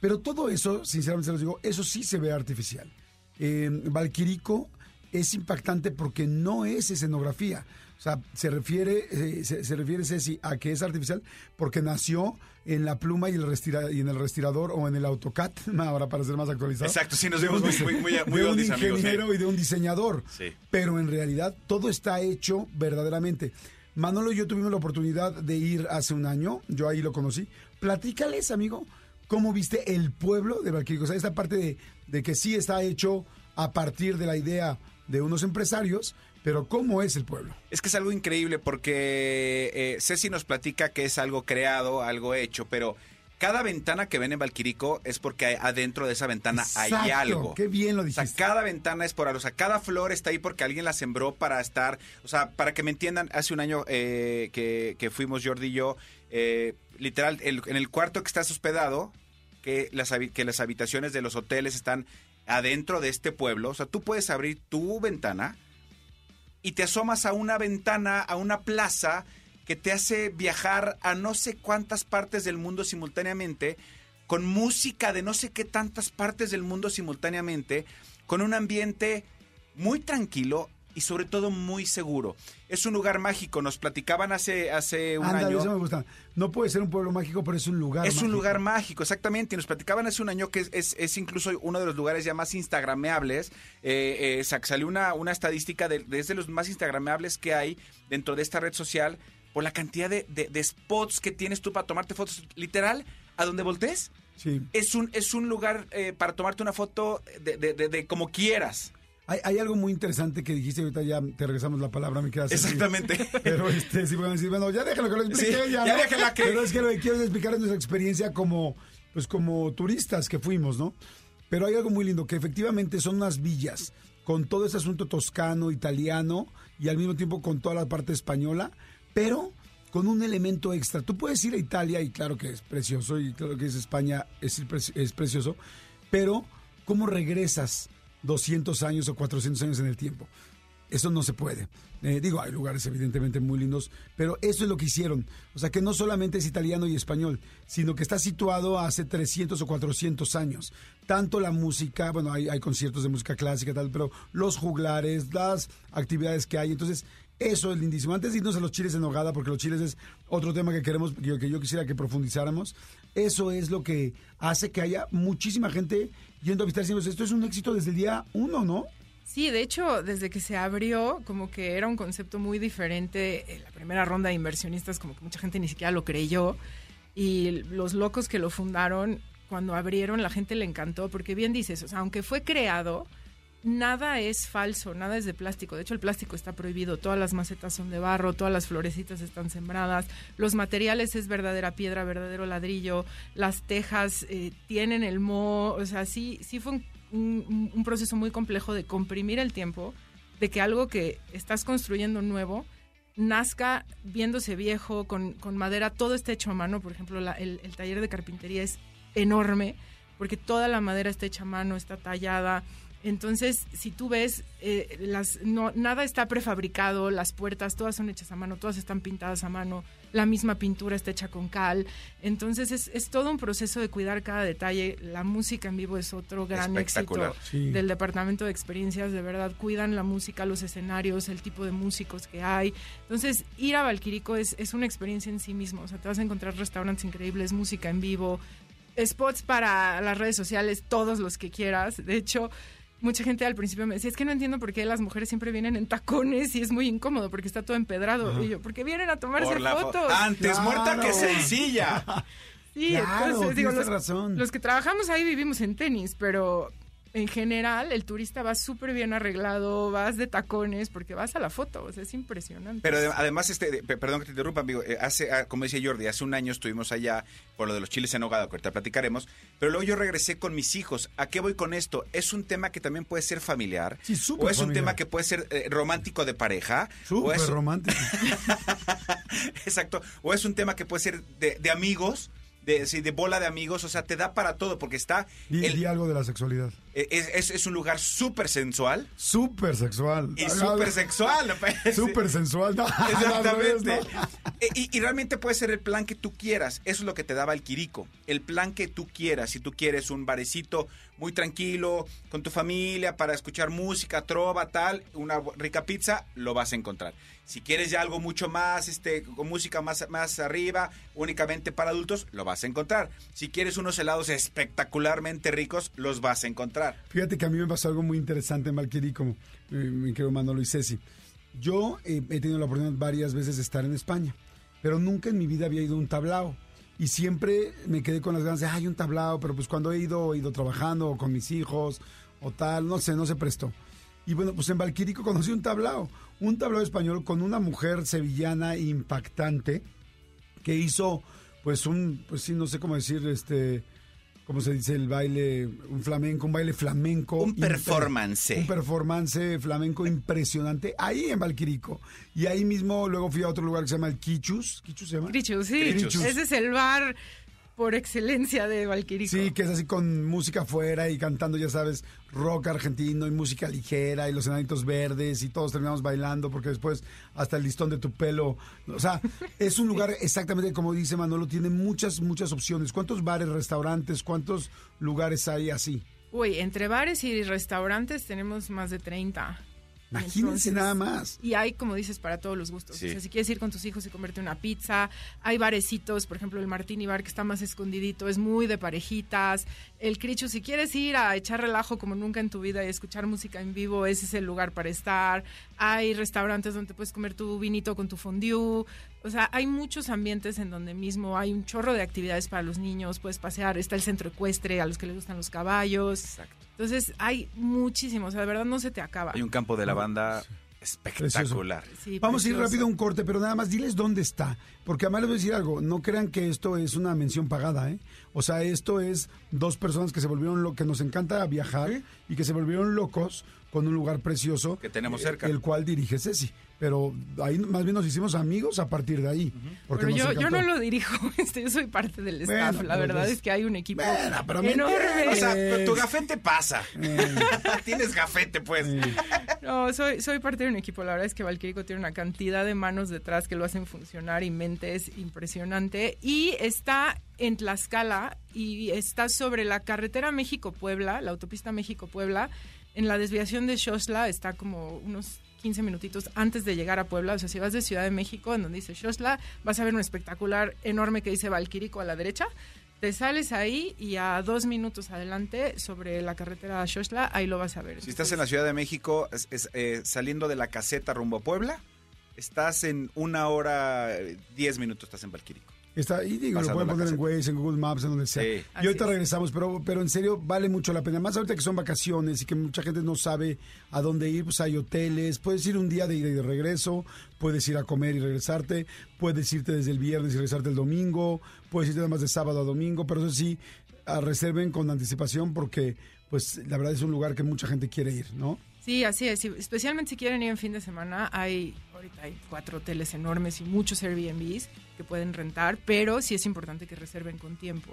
Pero todo eso, sinceramente se los digo, eso sí se ve artificial. Eh, Valquirico es impactante porque no es escenografía. O sea, se refiere, eh, se, se refiere Ceci a que es artificial porque nació en la pluma y, el restira- y en el respirador o en el AutoCAD, ahora para ser más actualizado. Exacto, sí, nos vemos muy, muy, muy, muy de un amigos, ingeniero ¿eh? y de un diseñador. Sí. Pero en realidad todo está hecho verdaderamente. Manolo y yo tuvimos la oportunidad de ir hace un año, yo ahí lo conocí. Platícales, amigo, cómo viste el pueblo de Valquirico. O sea, esta parte de, de que sí está hecho a partir de la idea de unos empresarios, pero cómo es el pueblo. Es que es algo increíble porque eh, Ceci nos platica que es algo creado, algo hecho, pero cada ventana que ven en Valquirico es porque hay- adentro de esa ventana hay algo. Qué bien lo O sea, dijiste. cada ventana es por algo. O sea, cada flor está ahí porque alguien la sembró para estar. O sea, para que me entiendan, hace un año eh, que, que fuimos Jordi y yo, eh, literal, el- en el cuarto que estás hospedado, que las, que las habitaciones de los hoteles están adentro de este pueblo. O sea, tú puedes abrir tu ventana y te asomas a una ventana, a una plaza que te hace viajar a no sé cuántas partes del mundo simultáneamente, con música de no sé qué tantas partes del mundo simultáneamente, con un ambiente muy tranquilo y sobre todo muy seguro. Es un lugar mágico, nos platicaban hace, hace un año. eso me gusta. No puede ser un pueblo mágico, pero es un lugar Es mágico. un lugar mágico, exactamente. Y nos platicaban hace un año que es, es- es incluso uno de los lugares ya más instagrameables. Eh, eh, sa- salió una, una estadística de, de es de los más instagrameables que hay dentro de esta red social por la cantidad de, de- de spots que tienes tú para tomarte fotos. Literal, a donde voltees, Sí. es un, es un lugar eh, para tomarte una foto de- de como quieras. Hay, hay algo muy interesante que dijiste, ahorita ya te regresamos la palabra, me quedas Exactamente. Pero este, sí, bueno, decir, bueno, ya déjalo que lo explique Sí, ya ¿no? déjala que- Pero es que lo que quiero es explicar es nuestra experiencia como, pues como turistas que fuimos, ¿no? Pero hay algo muy lindo, que efectivamente son unas villas, con todo ese asunto toscano, italiano, y al mismo tiempo con toda la parte española, pero con un elemento extra. Tú puedes ir a Italia, y claro que es precioso, y claro que es España, es, pre- es precioso, pero ¿cómo regresas 200 años o 400 años en el tiempo? Eso no se puede. Eh, digo, hay lugares evidentemente muy lindos, pero eso es lo que hicieron. O sea, que no solamente es italiano y español, sino que está situado hace 300 o 400 años. Tanto la música, bueno, hay, hay conciertos de música clásica, tal, pero los juglares, las actividades que hay. Entonces, eso es lindísimo. Antes de irnos a los chiles en nogada, porque los chiles es otro tema que queremos, que, yo quisiera que profundizáramos, eso es lo que hace que haya muchísima gente yendo a visitar. Decimos, esto es un éxito desde el día uno, ¿no? Sí, de hecho, desde que se abrió, como que era un concepto muy diferente. En la primera ronda de inversionistas, como que mucha gente ni siquiera lo creyó. Y los locos que lo fundaron, cuando abrieron, la gente le encantó, porque bien dices, o aunque fue creado, nada es falso, nada es de plástico. De hecho, el plástico está prohibido. Todas las macetas son de barro, todas las florecitas están sembradas. Los materiales es verdadera piedra, verdadero ladrillo. Las tejas eh, tienen el moho. O sea, sí, sí fue un, proceso muy complejo de comprimir el tiempo, de que algo que estás construyendo nuevo nazca viéndose viejo, con, con madera, todo está hecho a mano. Por ejemplo, el, el taller de carpintería es enorme, porque toda la madera está hecha a mano, está tallada. Entonces, si tú ves, eh, las, no, nada está prefabricado, las puertas todas son hechas a mano, todas están pintadas a mano, la misma pintura está hecha con cal. Entonces, es, es todo un proceso de cuidar cada detalle. La música en vivo es otro gran éxito Sí. del departamento de experiencias. De verdad, cuidan la música, los escenarios, el tipo de músicos que hay. Entonces, ir a Valquirico es, es una experiencia en sí mismo. O sea, te vas a encontrar restaurantes increíbles, música en vivo, spots para las redes sociales, todos los que quieras. De hecho, mucha gente al principio me decía, es que no entiendo por qué las mujeres siempre vienen en tacones y es muy incómodo porque está todo empedrado. Y yo, porque vienen a tomarse Por la fo- fotos. Antes Claro. muerta que sencilla. Sí, Claro, entonces digo, tienes los, razón. los que trabajamos ahí vivimos en tenis, pero en general el turista va súper bien arreglado, vas de tacones porque vas a la foto, o sea, es impresionante. Pero ade- además, este, perdón que te interrumpa, amigo, eh, hace, ah, como decía Jordi, hace un año estuvimos allá por lo de los chiles en nogada, que ahorita platicaremos, pero luego yo regresé con mis hijos. ¿A qué voy con esto? Es un tema que también puede ser familiar, Sí, súper o es un familiar. tema que puede ser eh, romántico de pareja, o Súper es, romántico. exacto, o es un tema que puede ser de, de amigos, de, sí, de bola de amigos, o sea, te da para todo, porque está... Di, el- di algo de la sexualidad. Es, es- es un lugar súper sensual Súper sexual. y súper sexual. Súper sensual. No, Exactamente. E- Y, y realmente puede ser el plan que tú quieras. Eso es lo que te daba el Quirico. El plan que tú quieras. Si tú quieres un barecito muy tranquilo, con tu familia, para escuchar música, trova, tal, una rica pizza, lo vas a encontrar. Si quieres ya algo mucho más, este, con música más, más arriba, únicamente para adultos, lo vas a encontrar. Si quieres unos helados espectacularmente ricos, los vas a encontrar. Fíjate que a mí me pasó algo muy interesante en Valquerí, como eh, mi querido Manolo y Ceci. Yo eh, he tenido la oportunidad varias veces de estar en España, pero nunca en mi vida había ido a un tablao. Y siempre me quedé con las ganas de, ay, un tablao, pero pues cuando he ido, he ido trabajando con mis hijos o tal, no sé, no se prestó. Y bueno, pues en Valquirico conocí un tablao, un tablao español con una mujer sevillana impactante que hizo, pues un, pues sí, no sé cómo decir, este, ¿cómo se dice el baile? Un flamenco, un baile flamenco. Un performance. Un performance flamenco impresionante ahí en Valquirico. Y ahí mismo luego fui a otro lugar que se llama el Quichus. ¿Quichus se llama? Crichus, sí. Crichus. Ese es el bar por excelencia de Valquirico. Sí, que es así con música afuera y cantando, ya sabes, rock argentino y música ligera y los enanitos verdes y todos terminamos bailando porque después hasta el listón de tu pelo. O sea, es un lugar exactamente como dice Manolo, tiene muchas, muchas opciones. ¿Cuántos bares, restaurantes, cuántos lugares hay así? Uy, entre bares y restaurantes tenemos más de 30. Imagínense Entonces, nada más. Y hay, como dices, para todos los gustos. Sí. O sea, si quieres ir con tus hijos y comerte una pizza, hay barecitos, por ejemplo, el Martini Bar que está más escondidito, es muy de parejitas. El Crichu, si quieres ir a echar relajo como nunca en tu vida y escuchar música en vivo, ese es el lugar para estar. Hay restaurantes donde puedes comer tu vinito con tu fondue. O sea, hay muchos ambientes en donde mismo hay un chorro de actividades para los niños, puedes pasear, está el centro ecuestre a los que les gustan los caballos. Exacto. Entonces, hay muchísimos, o sea, de verdad no se te acaba. Hay un campo de lavanda espectacular. Sí, Vamos a ir rápido a un corte, pero nada más diles dónde está. Porque además les voy a decir algo, no crean que esto es una mención pagada, ¿eh? O sea, esto es dos personas que se volvieron lo que nos encanta viajar y que se volvieron locos con un lugar precioso Que tenemos eh, cerca. El cual dirige Ceci. Pero ahí más bien nos hicimos amigos a partir de ahí. porque Pero yo, no lo dirijo, este, yo soy parte del Bueno, staff. la verdad es que hay un equipo Bueno, pero me enorme. O sea, Eh. tu gafete pasa. Eh, Tienes gafete, pues. No, soy, soy parte de un equipo. La verdad es que Valquirico tiene una cantidad de manos detrás que lo hacen funcionar y mentes impresionante. Y está en Tlaxcala y está sobre la carretera México-Puebla, la autopista México-Puebla. En la desviación de Xochla está como unos 15 minutitos antes de llegar a Puebla. O sea, si vas de Ciudad de México, en donde dice Xochla, vas a ver un espectacular enorme que dice Valquirico a la derecha. Te sales ahí y a dos minutos adelante, sobre la carretera Xochla, ahí lo vas a ver. Si estás en la Ciudad de México, es- es, eh, saliendo de la caseta rumbo a Puebla, estás en una hora, eh, diez minutos estás en Valquirico. Está, y digo, lo pueden poner en. Waze, en Google Maps, en donde sea. Sí. Y ahorita es. regresamos, pero, pero en serio vale mucho la pena. Más ahorita que son vacaciones y que mucha gente no sabe a dónde ir, pues hay hoteles. Puedes ir un día de ida y de regreso, puedes ir a comer y regresarte, puedes irte desde el viernes y regresarte el domingo, puedes irte además de sábado a domingo, pero eso sí, reserven con anticipación porque pues la verdad es un lugar que mucha gente quiere ir, ¿no? Sí, así es. Especialmente si quieren ir en fin de semana, hay ahorita hay cuatro hoteles enormes y muchos Airbnbs que pueden rentar, pero sí es importante que reserven con tiempo,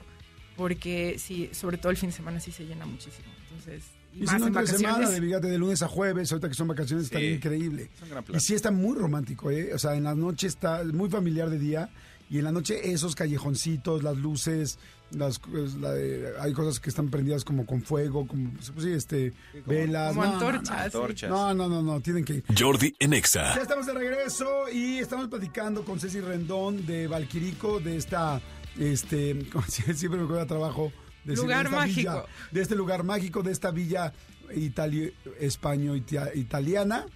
porque sí, sobre todo el fin de semana sí se llena muchísimo. Entonces, y, Y más si no, en entre semana, vacaciones. de, fíjate, de lunes a jueves, ahorita que son vacaciones, está Sí. increíble. Es un gran Y sí está muy romántico, ¿eh? O sea, en la noche está muy familiar de día y en la noche esos callejoncitos, las luces, las, pues, la de- hay cosas que están prendidas como con fuego, como pues, sí, este, velas. como no, no, no. antorchas. sí. No, no, no, no, tienen que ir. Jordi en Ya estamos de regreso y estamos platicando con Ceci Rendón de Valquirico, de esta, este, siempre me acuerdo trabajo. De Lugar esta mágico. villa, de este lugar mágico, de esta villa itali- españo-italiana,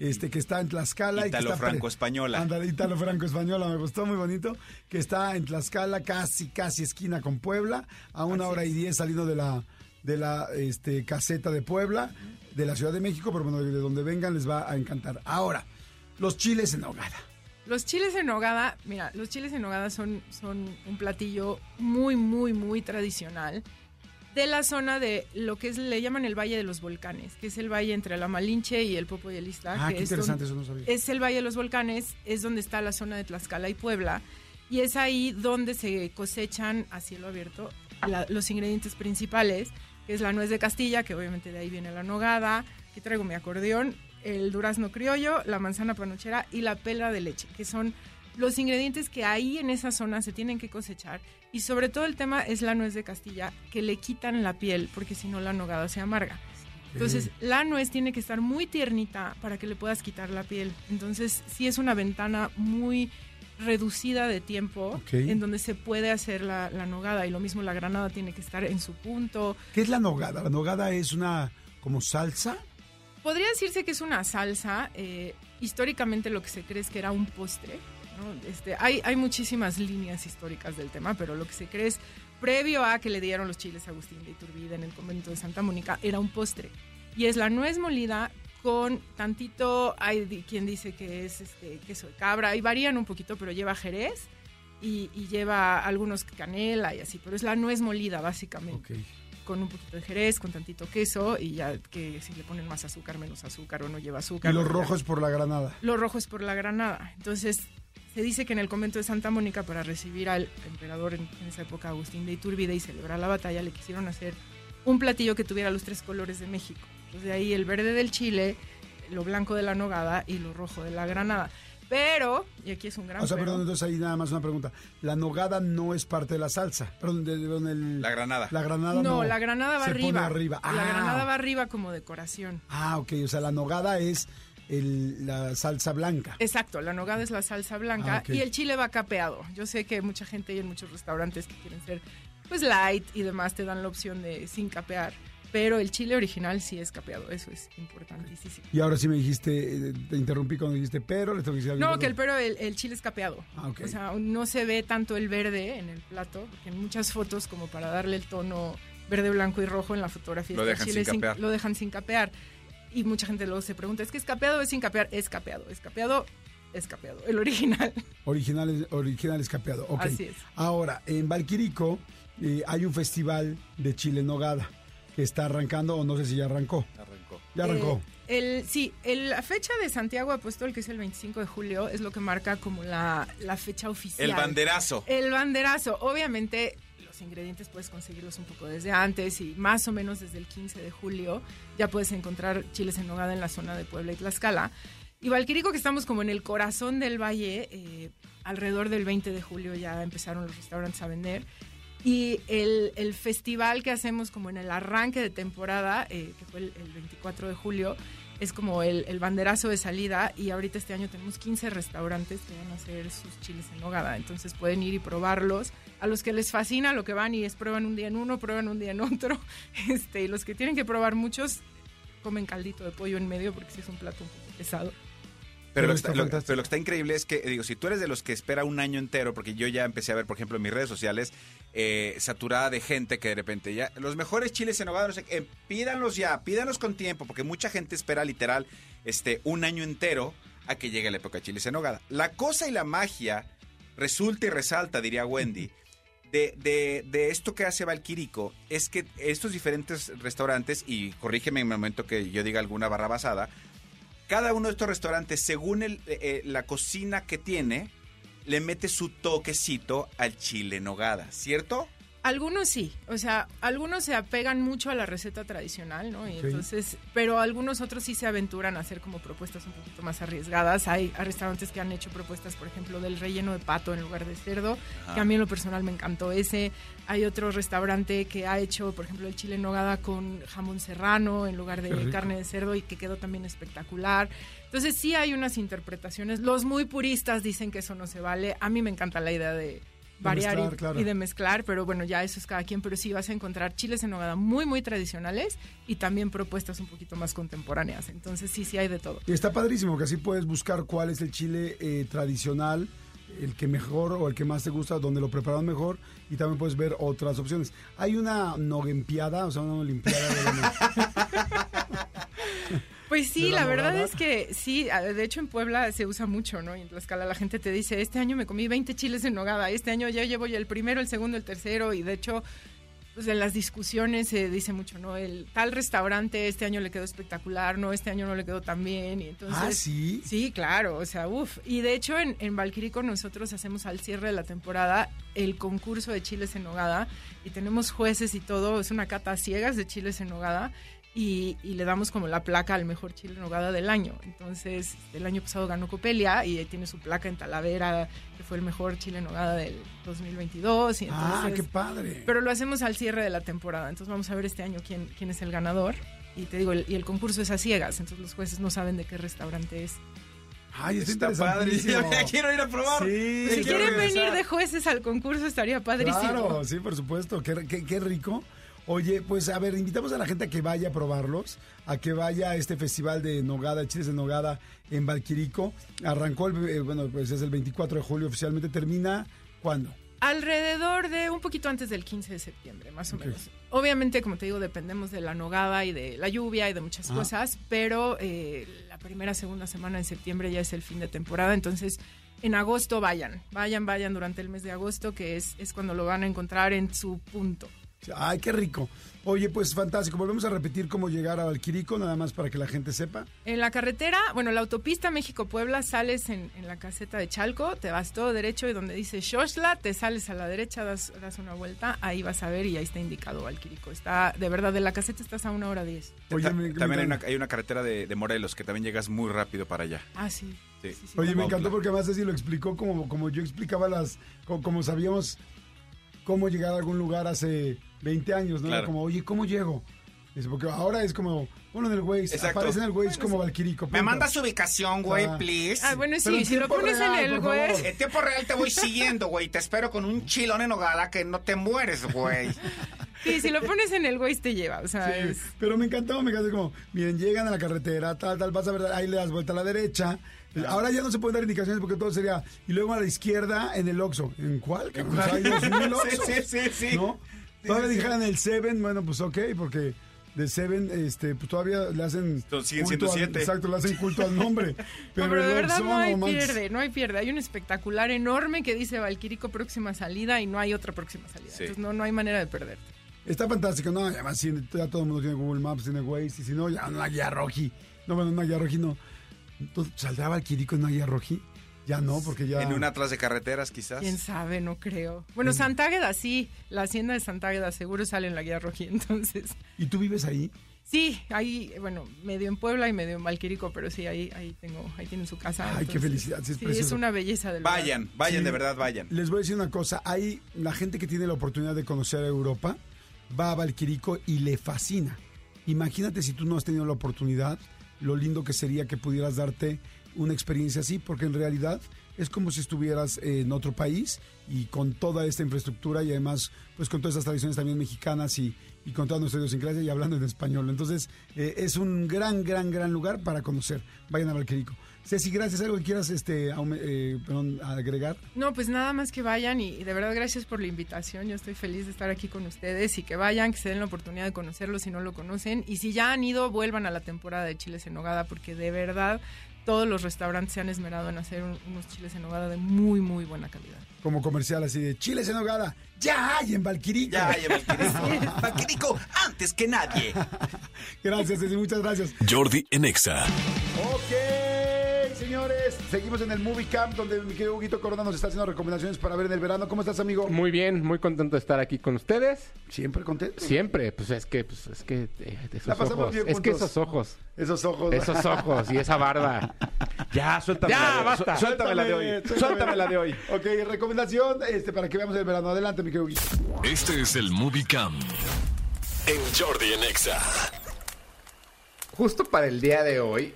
este, que está en Tlaxcala. y que está pre- Italo-franco-española. Ándale, italo-franco-española, me gustó muy bonito. Que está en Tlaxcala, casi, casi esquina con Puebla, a una hora y diez saliendo de la, de la este, caseta de Puebla, de la Ciudad de México, pero bueno, de donde vengan les va a encantar. Ahora, los chiles en hogada. Los chiles en nogada, mira, los chiles en nogada son, son un platillo muy, muy, muy tradicional de la zona de lo que es, le llaman el Valle de los Volcanes, que es el valle entre la Malinche y el Popo y el Isla. Ah, que qué es interesante, donde- eso no sabía. es el Valle de los Volcanes, es donde está la zona de Tlaxcala y Puebla. y es ahí donde se cosechan a cielo abierto la- los ingredientes principales, que es la nuez de Castilla, que obviamente de ahí viene la nogada, aquí traigo mi acordeón, el durazno criollo, la manzana panochera y la pela de leche, que son los ingredientes que ahí en esa zona se tienen que cosechar y sobre todo el tema es la nuez de Castilla, que le quitan la piel porque si no la nogada se amarga. Entonces, la nuez tiene que estar muy tiernita para que le puedas quitar la piel. Entonces, sí es una ventana muy reducida de tiempo en donde se puede hacer la, la nogada y lo mismo la granada tiene que estar en su punto. ¿Qué es la nogada? La nogada es una como salsa. Podría decirse que es una salsa. eh, históricamente lo que se cree es que era un postre. ¿No? Este, hay, hay muchísimas líneas históricas del tema, pero lo que se cree es, previo a que le dieron los chiles a Agustín de Iturbide en el convento de Santa Mónica, era un postre. Y es la nuez molida con tantito, hay quien dice que es este, queso de cabra, y varían un poquito, pero lleva jerez y, y lleva algunos canela y así, pero es la nuez molida básicamente Ok. con un poquito de jerez, con tantito queso y ya que si le ponen más azúcar, menos azúcar o no lleva azúcar. Y lo rojo es por la granada. Lo rojo es por la granada. Entonces, se dice que en el convento de Santa Mónica, para recibir al emperador en, en esa época, Agustín de Iturbide, y celebrar la batalla, le quisieron hacer un platillo que tuviera los tres colores de México. Entonces, de ahí el verde del chile, lo blanco de la nogada y lo rojo de la granada. Pero, y aquí es un gran O sea, pero, perdón, entonces ahí nada más una pregunta. La nogada no es parte de la salsa. Perdón, de, de- de- el- La granada. La granada no. no, la granada va Se pone arriba. arriba. La Ah. granada va arriba como decoración. Ah, ok. O sea, la nogada es el- la salsa blanca. Exacto, la nogada es la salsa blanca Ah, ok. y el chile va capeado. Yo sé que mucha gente y en muchos restaurantes que quieren ser pues light y demás te dan la opción de sin capear, pero el chile original sí es capeado, eso es importantísimo. Y ahora sí me dijiste, eh, te interrumpí cuando dijiste pero, le tengo que decir algo. No, que el pero el, el chile es capeado. Ah, ok. O sea, no se ve tanto el verde en el plato, porque en muchas fotos como para darle el tono verde, blanco y rojo en la fotografía Lo dejan chile sin capear. lo dejan sin capear. Y mucha gente luego se pregunta, ¿es que es capeado o es sin capear? Es capeado, es capeado, es capeado, el original. Original, es- original escapeado. Ok. Así es. Ahora, en Valquirico eh, hay un festival de chile en nogada que está arrancando, o no sé si ya arrancó. Arrancó. Ya arrancó. Eh, el, sí, el- la fecha de Santiago Apóstol, que es el 25 de julio, es lo que marca como la, la fecha oficial. El banderazo. El banderazo. Obviamente, ingredientes puedes conseguirlos un poco desde antes y más o menos desde el 15 de julio ya puedes encontrar chiles en nogada en la zona de Puebla y Tlaxcala. Y Valquirico, que estamos como en el corazón del valle, eh, alrededor del 20 de julio ya empezaron los restaurantes a vender. Y el, el festival que hacemos como en el arranque de temporada, eh, que fue el, el 24 de julio, es como el, el banderazo de salida y ahorita este año tenemos 15 restaurantes que van a hacer sus chiles en nogada, entonces pueden ir y probarlos. A los que les fascina lo que van y es prueban un día en uno, prueban un día en otro, este, y los que tienen que probar muchos comen caldito de pollo en medio porque sí es un plato un poco pesado. Pero, lo, que está lo- pero lo que está increíble es que, digo, si tú eres de los que espera un año entero, porque yo ya empecé a ver, por ejemplo, en mis redes sociales, eh, saturada de gente que de repente ya, los mejores chiles en nogada, no sé, qué, eh, pídanlos ya, pídanlos con tiempo, porque mucha gente espera literal este, un año entero a que llegue la época de chiles en nogada. La cosa y la magia resulta y resalta, diría Wendy, de, de, de esto que hace Valquirico es que estos diferentes restaurantes, y corrígeme en el momento que yo diga alguna barra basada, cada uno de estos restaurantes, según el, eh, la cocina que tiene, le mete su toquecito al chile en nogada, ¿cierto? Algunos sí, o sea, algunos se apegan mucho a la receta tradicional, ¿no? Y entonces, pero algunos otros sí se aventuran a hacer como propuestas un poquito más arriesgadas. Hay, restaurantes que han hecho propuestas, por ejemplo, del relleno de pato en lugar de cerdo, Ajá. que a mí en lo personal me encantó ese. Hay otro restaurante que ha hecho, por ejemplo, el chile en nogada con jamón serrano en lugar de carne de cerdo y que quedó también espectacular. Entonces sí hay unas interpretaciones. Los muy puristas dicen que eso no se vale. A mí me encanta la idea de variar y- claro. y de mezclar, pero bueno, ya eso es cada quien, pero sí vas a encontrar chiles en nogada muy, muy tradicionales y también propuestas un poquito más contemporáneas. Entonces sí, sí hay de todo. Y está padrísimo que así puedes buscar cuál es el chile eh, tradicional, el que mejor o el que más te gusta, donde lo preparan mejor y también puedes ver otras opciones. Hay una noguempiada, o sea, una olimpiada de la Pues sí, la la, verdad es que sí, a- de hecho en Puebla se usa mucho, ¿no? Y en Tlaxcala la gente te dice, este año me comí 20 chiles en nogada, este año ya llevo ya el primero, el segundo, el tercero, y de hecho pues en las discusiones se dice mucho, ¿no? El tal restaurante este año le quedó espectacular, no, este año no le quedó tan bien. Y entonces, Ah, ¿sí? Sí, claro, o sea, uff. Y de hecho en, en Valquirico nosotros hacemos al cierre de la temporada el concurso de chiles en nogada y tenemos jueces y todo, es una cata a ciegas de chiles en nogada. Y, y le damos como la placa al mejor chile en nogada del año. Entonces, el año pasado ganó Copelia y tiene su placa en Talavera, que fue el mejor chile en nogada del 2022. Y entonces, Ah, qué padre. pero lo hacemos al cierre de la temporada. Entonces vamos a ver este año quién, quién es el ganador. Y te digo, el- y el concurso es a ciegas, entonces los jueces no saben de qué restaurante es. Ay, está, padre. Ya quiero ir a probar. Sí, si quieren regresar. venir de jueces al concurso estaría padrísimo. Claro, sí, por supuesto. Qué, qué- qué rico. Oye, pues a ver, invitamos a la gente a que vaya a probarlos, a que vaya a este festival de Nogada, Chiles de Nogada en Valquirico. Arrancó, el, eh, bueno, pues es el 24 de julio oficialmente. ¿Termina cuándo? Alrededor de un poquito antes del 15 de septiembre, más o menos. Obviamente, como te digo, dependemos de la nogada y de la lluvia y de muchas cosas, pero eh, la primera, segunda semana de septiembre ya es el fin de temporada, entonces en agosto vayan, vayan, vayan durante el mes de agosto, que es, es cuando lo van a encontrar en su punto. Ay, qué rico. Oye, pues fantástico. Volvemos a repetir cómo llegar a Valquirico, nada más para que la gente sepa. En la carretera, bueno, la autopista México-Puebla, sales en, en la caseta de Chalco, te vas todo derecho y donde dice Xochla, te sales a la derecha, das, das una vuelta, ahí vas a ver y ahí está indicado Valquirico. Está, de verdad, de la caseta estás a una hora diez. Oye, Ta- me- me también hay una, encanta. hay una carretera de, de Morelos que también llegas muy rápido para allá. Ah, sí. Sí. Sí, sí, Oye, me encantó porque además Ceci lo explicó como, como yo explicaba las, como, como sabíamos cómo llegar a algún lugar hace 20 años, ¿no? Era como, oye, ¿cómo llego? Dice, porque ahora es como, bueno, en el Waze, Exacto. aparece en el Waze como Valquirico. ¿Me mandas su ubicación, güey, Ah. please? Ah, bueno, sí, en si lo tiempo pones real, en el web. En tiempo real te voy siguiendo, güey. Te espero con un chilón en hogada que no te mueres, güey. Sí, si lo pones en el Waze te lleva, o sea, Sí, es- pero me encantó, me encantó como, miren, llegan a la carretera, tal, tal, vas a ver, ahí le das vuelta a la derecha. Ahora ya no se pueden dar indicaciones porque todo sería, y luego a la izquierda en el Oxxo. ¿En cuál? cabrón? O sea, hay dos mil Oxxos, sí, sí, sí. ¿No? Todavía dijeran el Seven, bueno, pues ok, porque de Seven, este, pues todavía le hacen siguen siendo siete. Exacto, le hacen culto al nombre. Pero, No, pero de el verdad no hay manches. pierde, no hay pierde. Hay un espectacular enorme que dice Valquirico próxima salida y no hay otra próxima salida. Sí. Entonces no, no hay manera de perder. Está fantástico, ¿no? Además, si ya todo el mundo tiene Google Maps, tiene Waze, y si no, ya una guía roji. No, bueno, una guía roji no. Entonces, ¿Saldrá Valquirico en una guía roji? Ya no, porque ya... En un atlas de carreteras, quizás. Quién sabe, no creo. Bueno, Santágueda sí, la hacienda de Santágueda seguro sale en la guía roji, entonces. ¿Y tú vives ahí? Sí, ahí, bueno, medio en Puebla y medio en Valquirico, pero sí, ahí, ahí tengo, ahí tienen su casa. Ay, qué felicidad, sí, es sí, precioso. es una belleza del lugar. Vayan, vayan, Sí. de verdad, vayan. Les voy a decir una cosa. Hay la gente que tiene la oportunidad de conocer a Europa, va a Valquirico y le fascina. Imagínate si tú no has tenido la oportunidad, lo lindo que sería que pudieras darte una experiencia así, porque en realidad es como si estuvieras en otro país y con toda esta infraestructura y además pues con todas estas tradiciones también mexicanas y, y con toda nuestra idiosincrasia y hablando en español. Entonces eh, es un gran, gran, gran lugar para conocer. Vayan a Valquirico. Ceci, gracias. ¿Algo que quieras este, eh, agregar? No, pues nada más que vayan y, y de verdad gracias por la invitación. Yo estoy feliz de estar aquí con ustedes y que vayan, que se den la oportunidad de conocerlo si no lo conocen. Y si ya han ido, vuelvan a la temporada de chiles en nogada porque de verdad todos los restaurantes se han esmerado en hacer un- unos chiles en nogada de muy, muy buena calidad. como comercial así de chiles en hogada. Ya hay en Valquirico. Ya, ya, Valquirico. Valquirico, antes que nadie. Gracias, Ceci, muchas gracias. Jordi en Exa. Ok, señores, seguimos en el Movie Camp donde mi querido Huguito Corona nos está haciendo recomendaciones para ver en el verano. ¿Cómo estás, amigo? Muy bien, muy contento de estar aquí con ustedes. Siempre contento. Siempre, pues es que, pues es que eh, La esos pasamos ojos, bien es que juntos. esos ojos, Esos ojos. esos ojos y esa barba. Ya, suéltame. Ya, la de, basta. su- Suéltame la de hoy. Suéltame. La de hoy. Ok, recomendación este, para que veamos el verano. Adelante, mi querido Huguito. Este es el Movie Cam. En Jordi en Exa. Justo para el día de hoy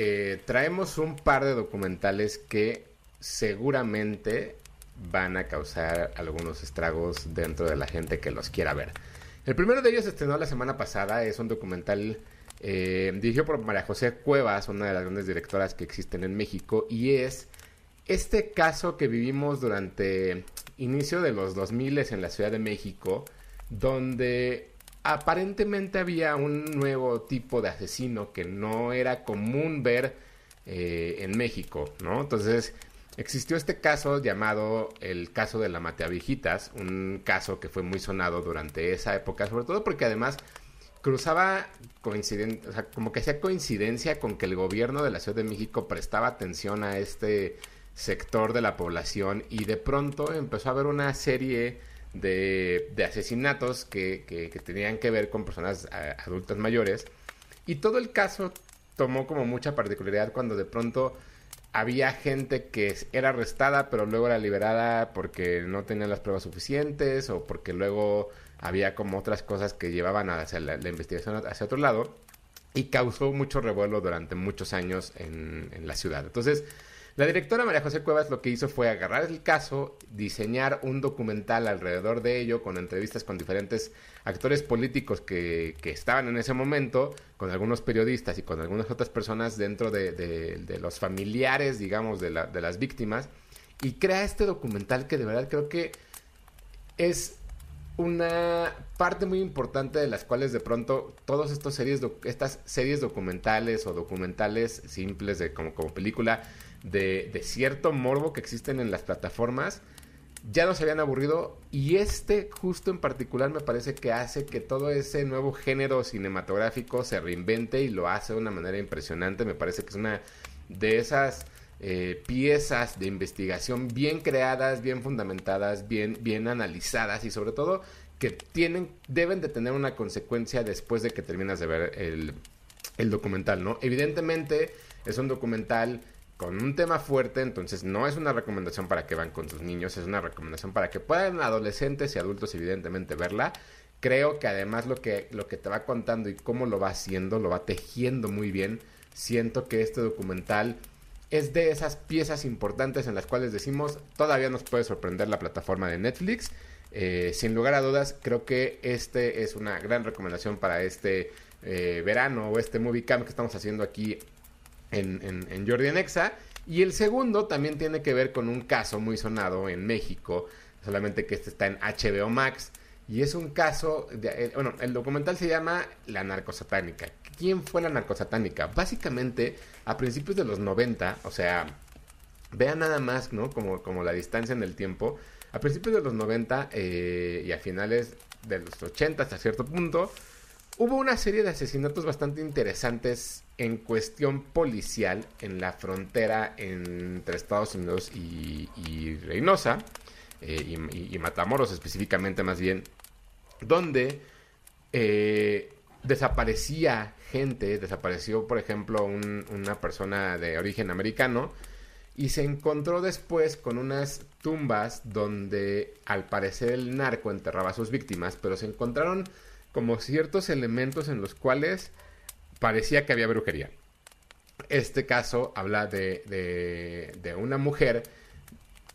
eh, traemos un par de documentales que seguramente van a causar algunos estragos dentro de la gente que los quiera ver. El primero de ellos estrenó la semana pasada, es un documental eh, dirigido por María José Cuevas, una de las grandes directoras que existen en México, y es este caso que vivimos durante inicio de los 2000 en la Ciudad de México, donde aparentemente había un nuevo tipo de asesino que no era común ver eh, en México, ¿no? Entonces, existió este caso llamado el caso de la Mateavijitas, un caso que fue muy sonado durante esa época, sobre todo porque además cruzaba coinciden, o sea, como que hacía coincidencia con que el gobierno de la Ciudad de México prestaba atención a este sector de la población y de pronto empezó a haber una serie de, de asesinatos que, que- tenían que ver con personas eh, adultas mayores y todo el caso tomó como mucha particularidad cuando de pronto había gente que era arrestada pero luego era liberada porque no tenían las pruebas suficientes o porque luego había como otras cosas que llevaban hacia la, la investigación hacia otro lado y causó mucho revuelo durante muchos años en, en la ciudad. Entonces, la directora María José Cuevas lo que hizo fue agarrar el caso, diseñar un documental alrededor de ello, con entrevistas con diferentes actores políticos que, que estaban en ese momento, con algunos periodistas y con algunas otras personas dentro de, de- los familiares, digamos, de, la- de las víctimas, y crea este documental que de verdad creo que es una parte muy importante de las cuales de pronto todas estas series doc- estas series documentales o documentales simples de como, como película de, cierto morbo que existen en las plataformas ya nos habían aburrido y este justo en particular me parece que hace que todo ese nuevo género cinematográfico se reinvente y lo hace de una manera impresionante me parece que es una de esas eh, piezas de investigación bien creadas, bien fundamentadas, bien, bien analizadas y sobre todo que tienen, deben de tener una consecuencia después de que terminas de ver el, el documental, ¿no? Evidentemente es un documental con un tema fuerte, entonces no es una recomendación para que van con sus niños, es una recomendación para que puedan adolescentes y adultos evidentemente verla. Creo que además lo que, lo que te va contando y cómo lo va haciendo, lo va tejiendo muy bien. Siento que este documental es de esas piezas importantes en las cuales decimos todavía nos puede sorprender la plataforma de Netflix. Eh, sin lugar a dudas, creo que este es una gran recomendación para este eh, verano o este movie camp que estamos haciendo aquí en, Jordi en Exa. Y el segundo también tiene que ver con un caso muy sonado en México, solamente que este está en HBO Max. Y es un caso, eh, bueno, el documental se llama La Narcosatánica. ¿Quién fue la narcosatánica? Básicamente, a principios de los 90, o sea, vean nada más, ¿no? Como, como la distancia en el tiempo. A principios de los 90 eh, y a finales de los 80 hasta cierto punto, hubo una serie de asesinatos bastante interesantes en cuestión policial en la frontera entre Estados Unidos y, Reynosa, eh, y, Matamoros específicamente más bien, donde eh, desaparecía gente, desapareció por ejemplo un- una persona de origen americano y se encontró después con unas tumbas donde al parecer el narco enterraba a sus víctimas, pero se encontraron como ciertos elementos en los cuales parecía que había brujería. Este caso habla de, de- de una mujer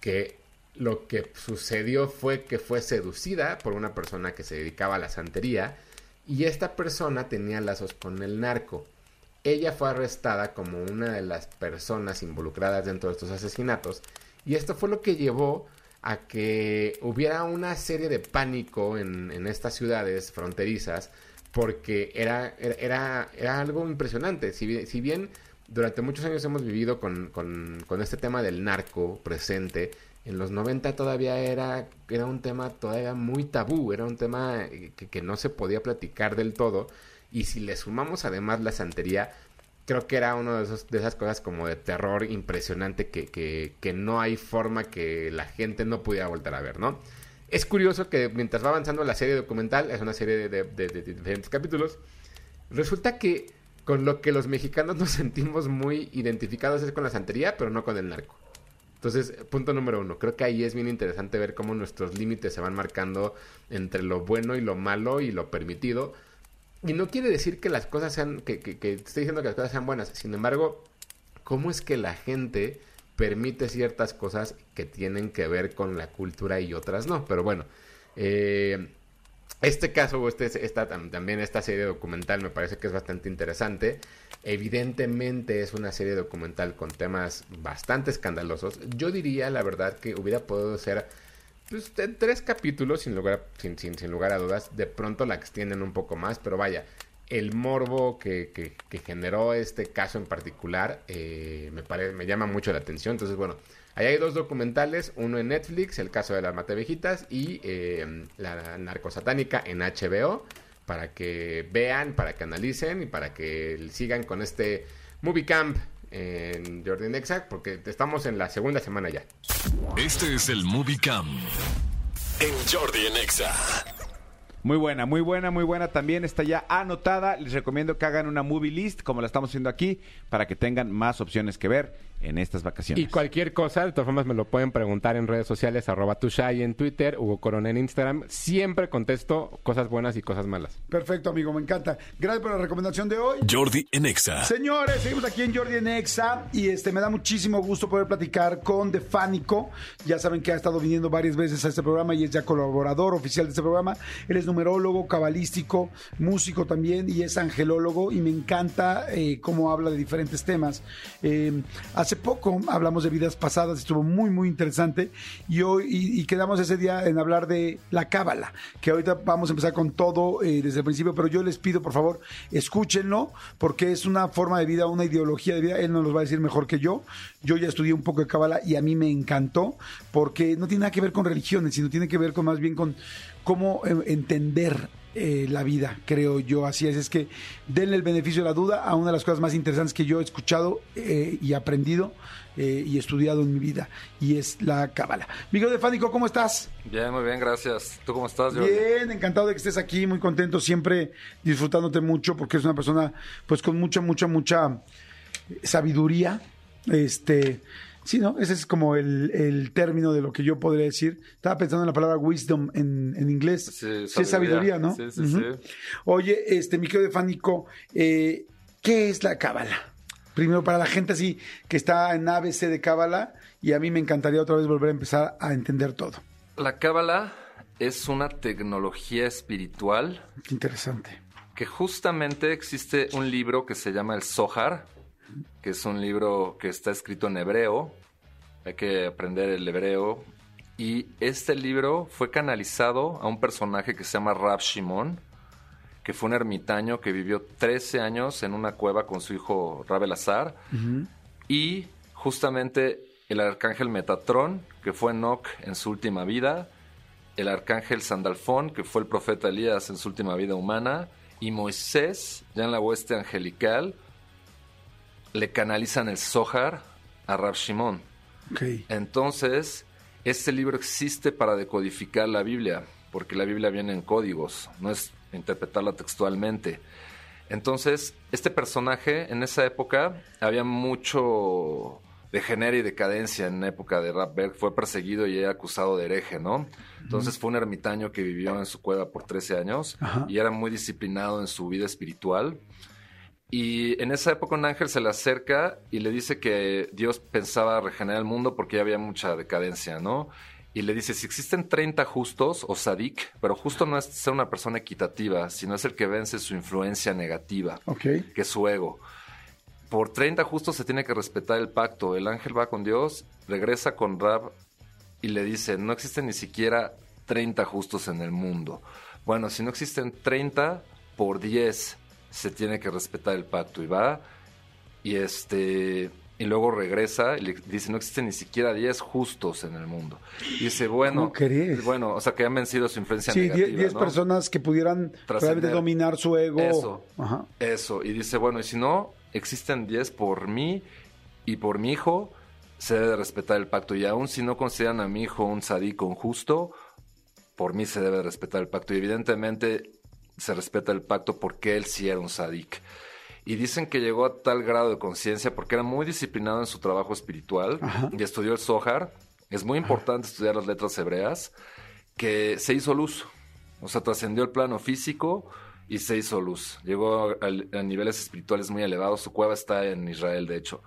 que lo que sucedió fue que fue seducida por una persona que se dedicaba a la santería y esta persona tenía lazos con el narco. Ella fue arrestada como una de las personas involucradas dentro de estos asesinatos y esto fue lo que llevó a que hubiera una serie de pánico en, estas ciudades fronterizas porque era, era, era, algo impresionante. Si bien, durante muchos años hemos vivido con, con, este tema del narco presente, en los 90 todavía era, era un tema todavía muy tabú, era un tema que no se podía platicar del todo. Y si le sumamos además la santería, creo que era una de, esos, de esas cosas como de terror impresionante que, que, que no hay forma que la gente no pudiera volver a ver, ¿no? Es curioso que mientras va avanzando la serie documental, es una serie de, de- diferentes capítulos, resulta que con lo que los mexicanos nos sentimos muy identificados es con la santería, pero no con el narco. Entonces, punto número uno, creo que ahí es bien interesante ver cómo nuestros límites se van marcando entre lo bueno y lo malo y lo permitido. Y no quiere decir que las cosas sean, que, que, que esté diciendo que las cosas sean buenas. Sin embargo, ¿cómo es que la gente permite ciertas cosas que tienen que ver con la cultura y otras no? Pero bueno, eh, este caso este, esta, tam- también esta serie documental me parece que es bastante interesante. Evidentemente es una serie documental con temas bastante escandalosos. Yo diría, la verdad, que hubiera podido ser pues, tres capítulos sin lugar, sin, sin, lugar a dudas. De pronto la extienden un poco más, pero vaya, el morbo que, que- generó este caso en particular eh, me, pare- me llama mucho la atención. Entonces, bueno, Ahí hay dos documentales, uno en Netflix, el caso de las matevejitas, y eh, la narcosatánica en HBO, para que vean, para que analicen y para que sigan con este Movie Camp en Jordan Exact, porque estamos en la segunda semana ya. Este es el Movie Cam en Jordi en Exa. Muy buena, muy buena, muy buena. También está ya anotada. Les recomiendo que hagan una movie list, como la estamos haciendo aquí, para que tengan más opciones que ver en estas vacaciones. Y cualquier cosa, de todas formas, me lo pueden preguntar en redes sociales, arroba tushai en Twitter, Hugo Corona en Instagram. Siempre contesto cosas buenas y cosas malas. Perfecto, amigo, me encanta. Gracias por la recomendación de hoy. Jordi en Exa. Señores, seguimos aquí en Jordi en Exa y este me da muchísimo gusto poder platicar con Defánico. Ya saben que ha estado viniendo varias veces a este programa y es ya colaborador oficial de este programa. Él es numerólogo, cabalístico, músico también y es angelólogo y me encanta eh, cómo habla de diferentes temas. Eh, hace poco hablamos de vidas pasadas, estuvo muy muy interesante y hoy y, y quedamos ese día en hablar de la cábala, que ahorita vamos a empezar con todo eh, desde el principio, pero yo les pido por favor escúchenlo porque es una forma de vida, una ideología de vida, él nos los va a decir mejor que yo. Yo ya estudié un poco de cábala y a mí me encantó porque no tiene nada que ver con religiones, sino tiene que ver con más bien con cómo eh, entender eh, la vida, creo yo. Así es, es que denle el beneficio de la duda a una de las cosas más interesantes que yo he escuchado eh, y aprendido eh, y estudiado en mi vida, y es la cábala. Miguel de Fánico, ¿cómo estás? Bien, muy bien, gracias. ¿Tú cómo estás, Jordi? Bien, encantado de que estés aquí, muy contento, siempre disfrutándote mucho, porque es una persona pues con mucha, mucha, mucha sabiduría. Este, sí, ¿no? Ese es como el, el término de lo que yo podría decir. Estaba pensando en la palabra wisdom en, en inglés. Sí, es sabiduría, ¿no? Sí, sí, sí. Oye, este, mi querido Fánico, eh, ¿qué es la cábala? Primero, para la gente así que está en ABC de cábala, y a mí me encantaría otra vez volver a empezar a entender todo. La Cábala es una tecnología espiritual Qué interesante. que justamente existe un libro que se llama el Zohar, que es un libro que está escrito en hebreo. Hay que aprender el hebreo. Y este libro fue canalizado a un personaje que se llama Rab Shimon, que fue un ermitaño que vivió 13 años en una cueva con su hijo Rab Elazar. Y justamente el arcángel Metatrón, que fue Enoch en su última vida, el arcángel Sandalfón, que fue el profeta Elías en su última vida humana, y Moisés, ya en la hueste angelical, le canalizan el Zohar a Rab Shimon. Entonces, este libro existe para decodificar la Biblia, porque la Biblia viene en códigos, no es interpretarla textualmente. Entonces, este personaje en esa época había mucho degenere y decadencia en la época de Rapberg, fue perseguido y era acusado de hereje, ¿no? Entonces fue un ermitaño que vivió en su cueva por 13 años Ajá. y era muy disciplinado en su vida espiritual. Y en esa época un ángel se le acerca y le dice que Dios pensaba regenerar el mundo porque ya había mucha decadencia, ¿no? Y le dice, si existen 30 justos o sadik, pero justo no es ser una persona equitativa, sino es el que vence su influencia negativa, Ok. que es su ego. Por 30 justos se tiene que respetar el pacto. El ángel va con Dios, regresa con Rab y le dice, no existen ni siquiera 30 justos en el mundo. Bueno, si no existen 30, por 10 se tiene que respetar el pacto. Y va, y este... Y luego regresa y le dice, no existen ni siquiera 10 justos en el mundo. Y dice, bueno, bueno, o sea, que han vencido su influencia Sí, negativa. 10 ¿no? personas que pudieran realmente dominar su ego. Eso. Ajá. Eso, y dice, bueno, y si no, existen 10 por mí y por mi hijo, se debe de respetar el pacto. Y aún si no consideran a mi hijo un sadico, un justo, por mí se debe de respetar el pacto. Y evidentemente se respeta el pacto porque él sí era un sadik. Y dicen que llegó a tal grado de conciencia porque era muy disciplinado en su trabajo espiritual Ajá. y estudió el Zohar. Es muy importante estudiar las letras hebreas, que se hizo luz. O sea, trascendió el plano físico y se hizo luz. Llegó a, a niveles espirituales muy elevados. Su cueva está en Israel, de hecho.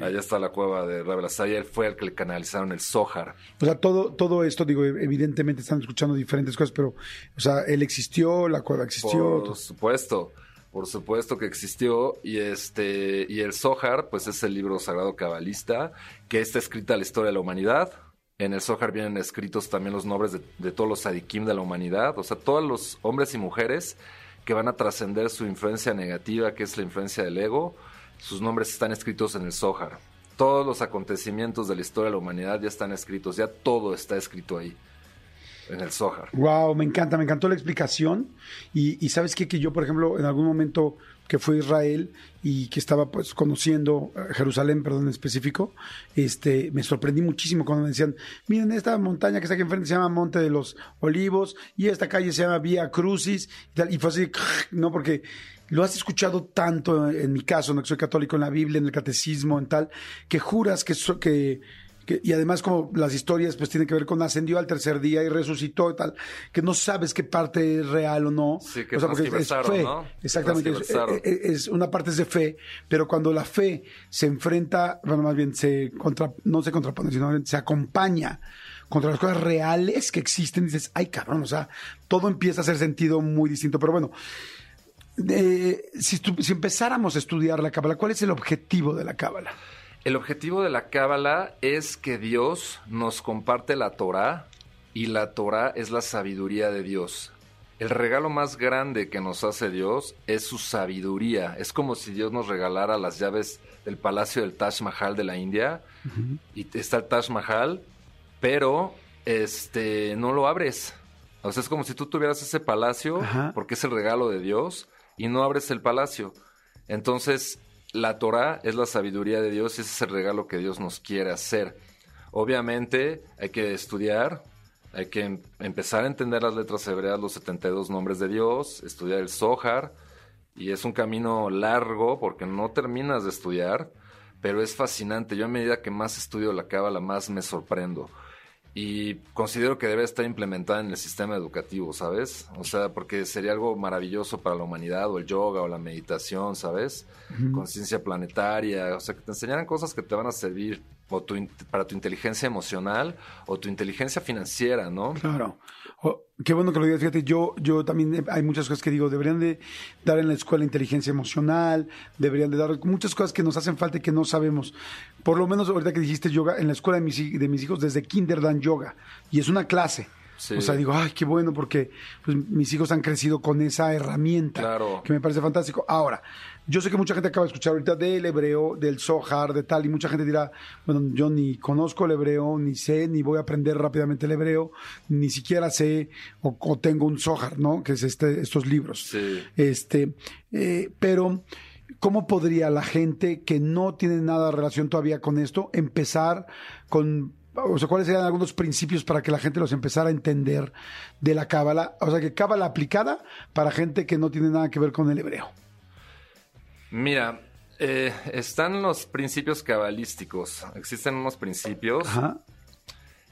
Allá está la cueva de Rabel y él fue el que le canalizaron el Zohar. O sea, todo, todo esto, digo, evidentemente están escuchando diferentes cosas, pero, o sea, él existió, la cueva existió. Por supuesto, por supuesto que existió y este y el Zohar, pues es el libro sagrado cabalista que está escrita la historia de la humanidad. En el Zohar vienen escritos también los nombres de, de todos los sadikim de la humanidad, o sea, todos los hombres y mujeres que van a trascender su influencia negativa, que es la influencia del ego. Sus nombres están escritos en el Zohar. Todos los acontecimientos de la historia de la humanidad ya están escritos, ya todo está escrito ahí, en el Zohar. Wow, me encanta, me encantó la explicación. Y, sabes qué, que yo, por ejemplo, en algún momento que fue a Israel y que estaba pues conociendo eh, Jerusalén, perdón, en específico, este, me sorprendí muchísimo cuando me decían, miren, esta montaña que está aquí enfrente se llama Monte de los Olivos y esta calle se llama Vía Crucis y tal, y fue así, no, porque lo has escuchado tanto en mi caso, no que soy católico en la Biblia, en el catecismo, en tal, que juras que, so- que, que- y además como las historias pues tienen que ver con ascendió al tercer día y resucitó y tal, que no sabes qué parte es real o no. Sí, que o sea, porque es- fe. ¿no? Exactamente. Es, eh, eh, es- una parte es de fe, pero cuando la fe se enfrenta, bueno, más bien se contra, no se contrapone, sino se acompaña contra las cosas reales que existen, dices, ay cabrón, o sea, todo empieza a hacer sentido muy distinto. Pero bueno, eh, si, empezáramos a estudiar la cábala, ¿cuál es el objetivo de la cábala? El objetivo de la Cábala es que Dios nos comparte la Torá y la Torá es la sabiduría de Dios. El regalo más grande que nos hace Dios es su sabiduría. Es como si Dios nos regalara las llaves del palacio del Taj Mahal de la India y está el Taj Mahal, pero este no lo abres. O sea, es como si tú tuvieras ese palacio Ajá. porque es el regalo de Dios y no abres el palacio. Entonces, la Torah es la sabiduría de Dios y ese es el regalo que Dios nos quiere hacer. Obviamente hay que estudiar, hay que em- empezar a entender las letras hebreas, los 72 nombres de Dios, estudiar el Zohar, y es un camino largo porque no terminas de estudiar, pero es fascinante. Yo a medida que más estudio la Cábala, más me sorprendo. Y considero que debe estar implementada en el sistema educativo, ¿sabes? O sea, porque sería algo maravilloso para la humanidad, o el yoga, o la meditación, ¿sabes? Conciencia planetaria, o sea, que te enseñaran cosas que te van a servir o tu para tu inteligencia emocional o tu inteligencia financiera, ¿no? Claro. Oh, qué bueno que lo digas. Fíjate, yo, yo también eh, hay muchas cosas que digo, deberían de dar en la escuela inteligencia emocional, deberían de dar muchas cosas que nos hacen falta y que no sabemos. Por lo menos ahorita que dijiste yoga, en la escuela de mis, de mis hijos desde kinder dan yoga y es una clase. Sí. O sea, digo, ay, qué bueno, porque pues, mis hijos han crecido con esa herramienta Claro. que me parece fantástico. Ahora, yo sé que mucha gente acaba de escuchar ahorita del hebreo, del Zohar, de tal, y mucha gente dirá, bueno, yo ni conozco el hebreo, ni sé, ni voy a aprender rápidamente el hebreo, ni siquiera sé o, o tengo un Zohar, ¿no? Que es este, estos libros. Sí. Este, eh, pero, ¿cómo podría la gente que no tiene nada de relación todavía con esto empezar con, o sea, cuáles serían algunos principios para que la gente los empezara a entender de la cábala? O sea, que cábala aplicada para gente que no tiene nada que ver con el hebreo. Mira, eh, están los principios cabalísticos. Existen unos principios. Ajá.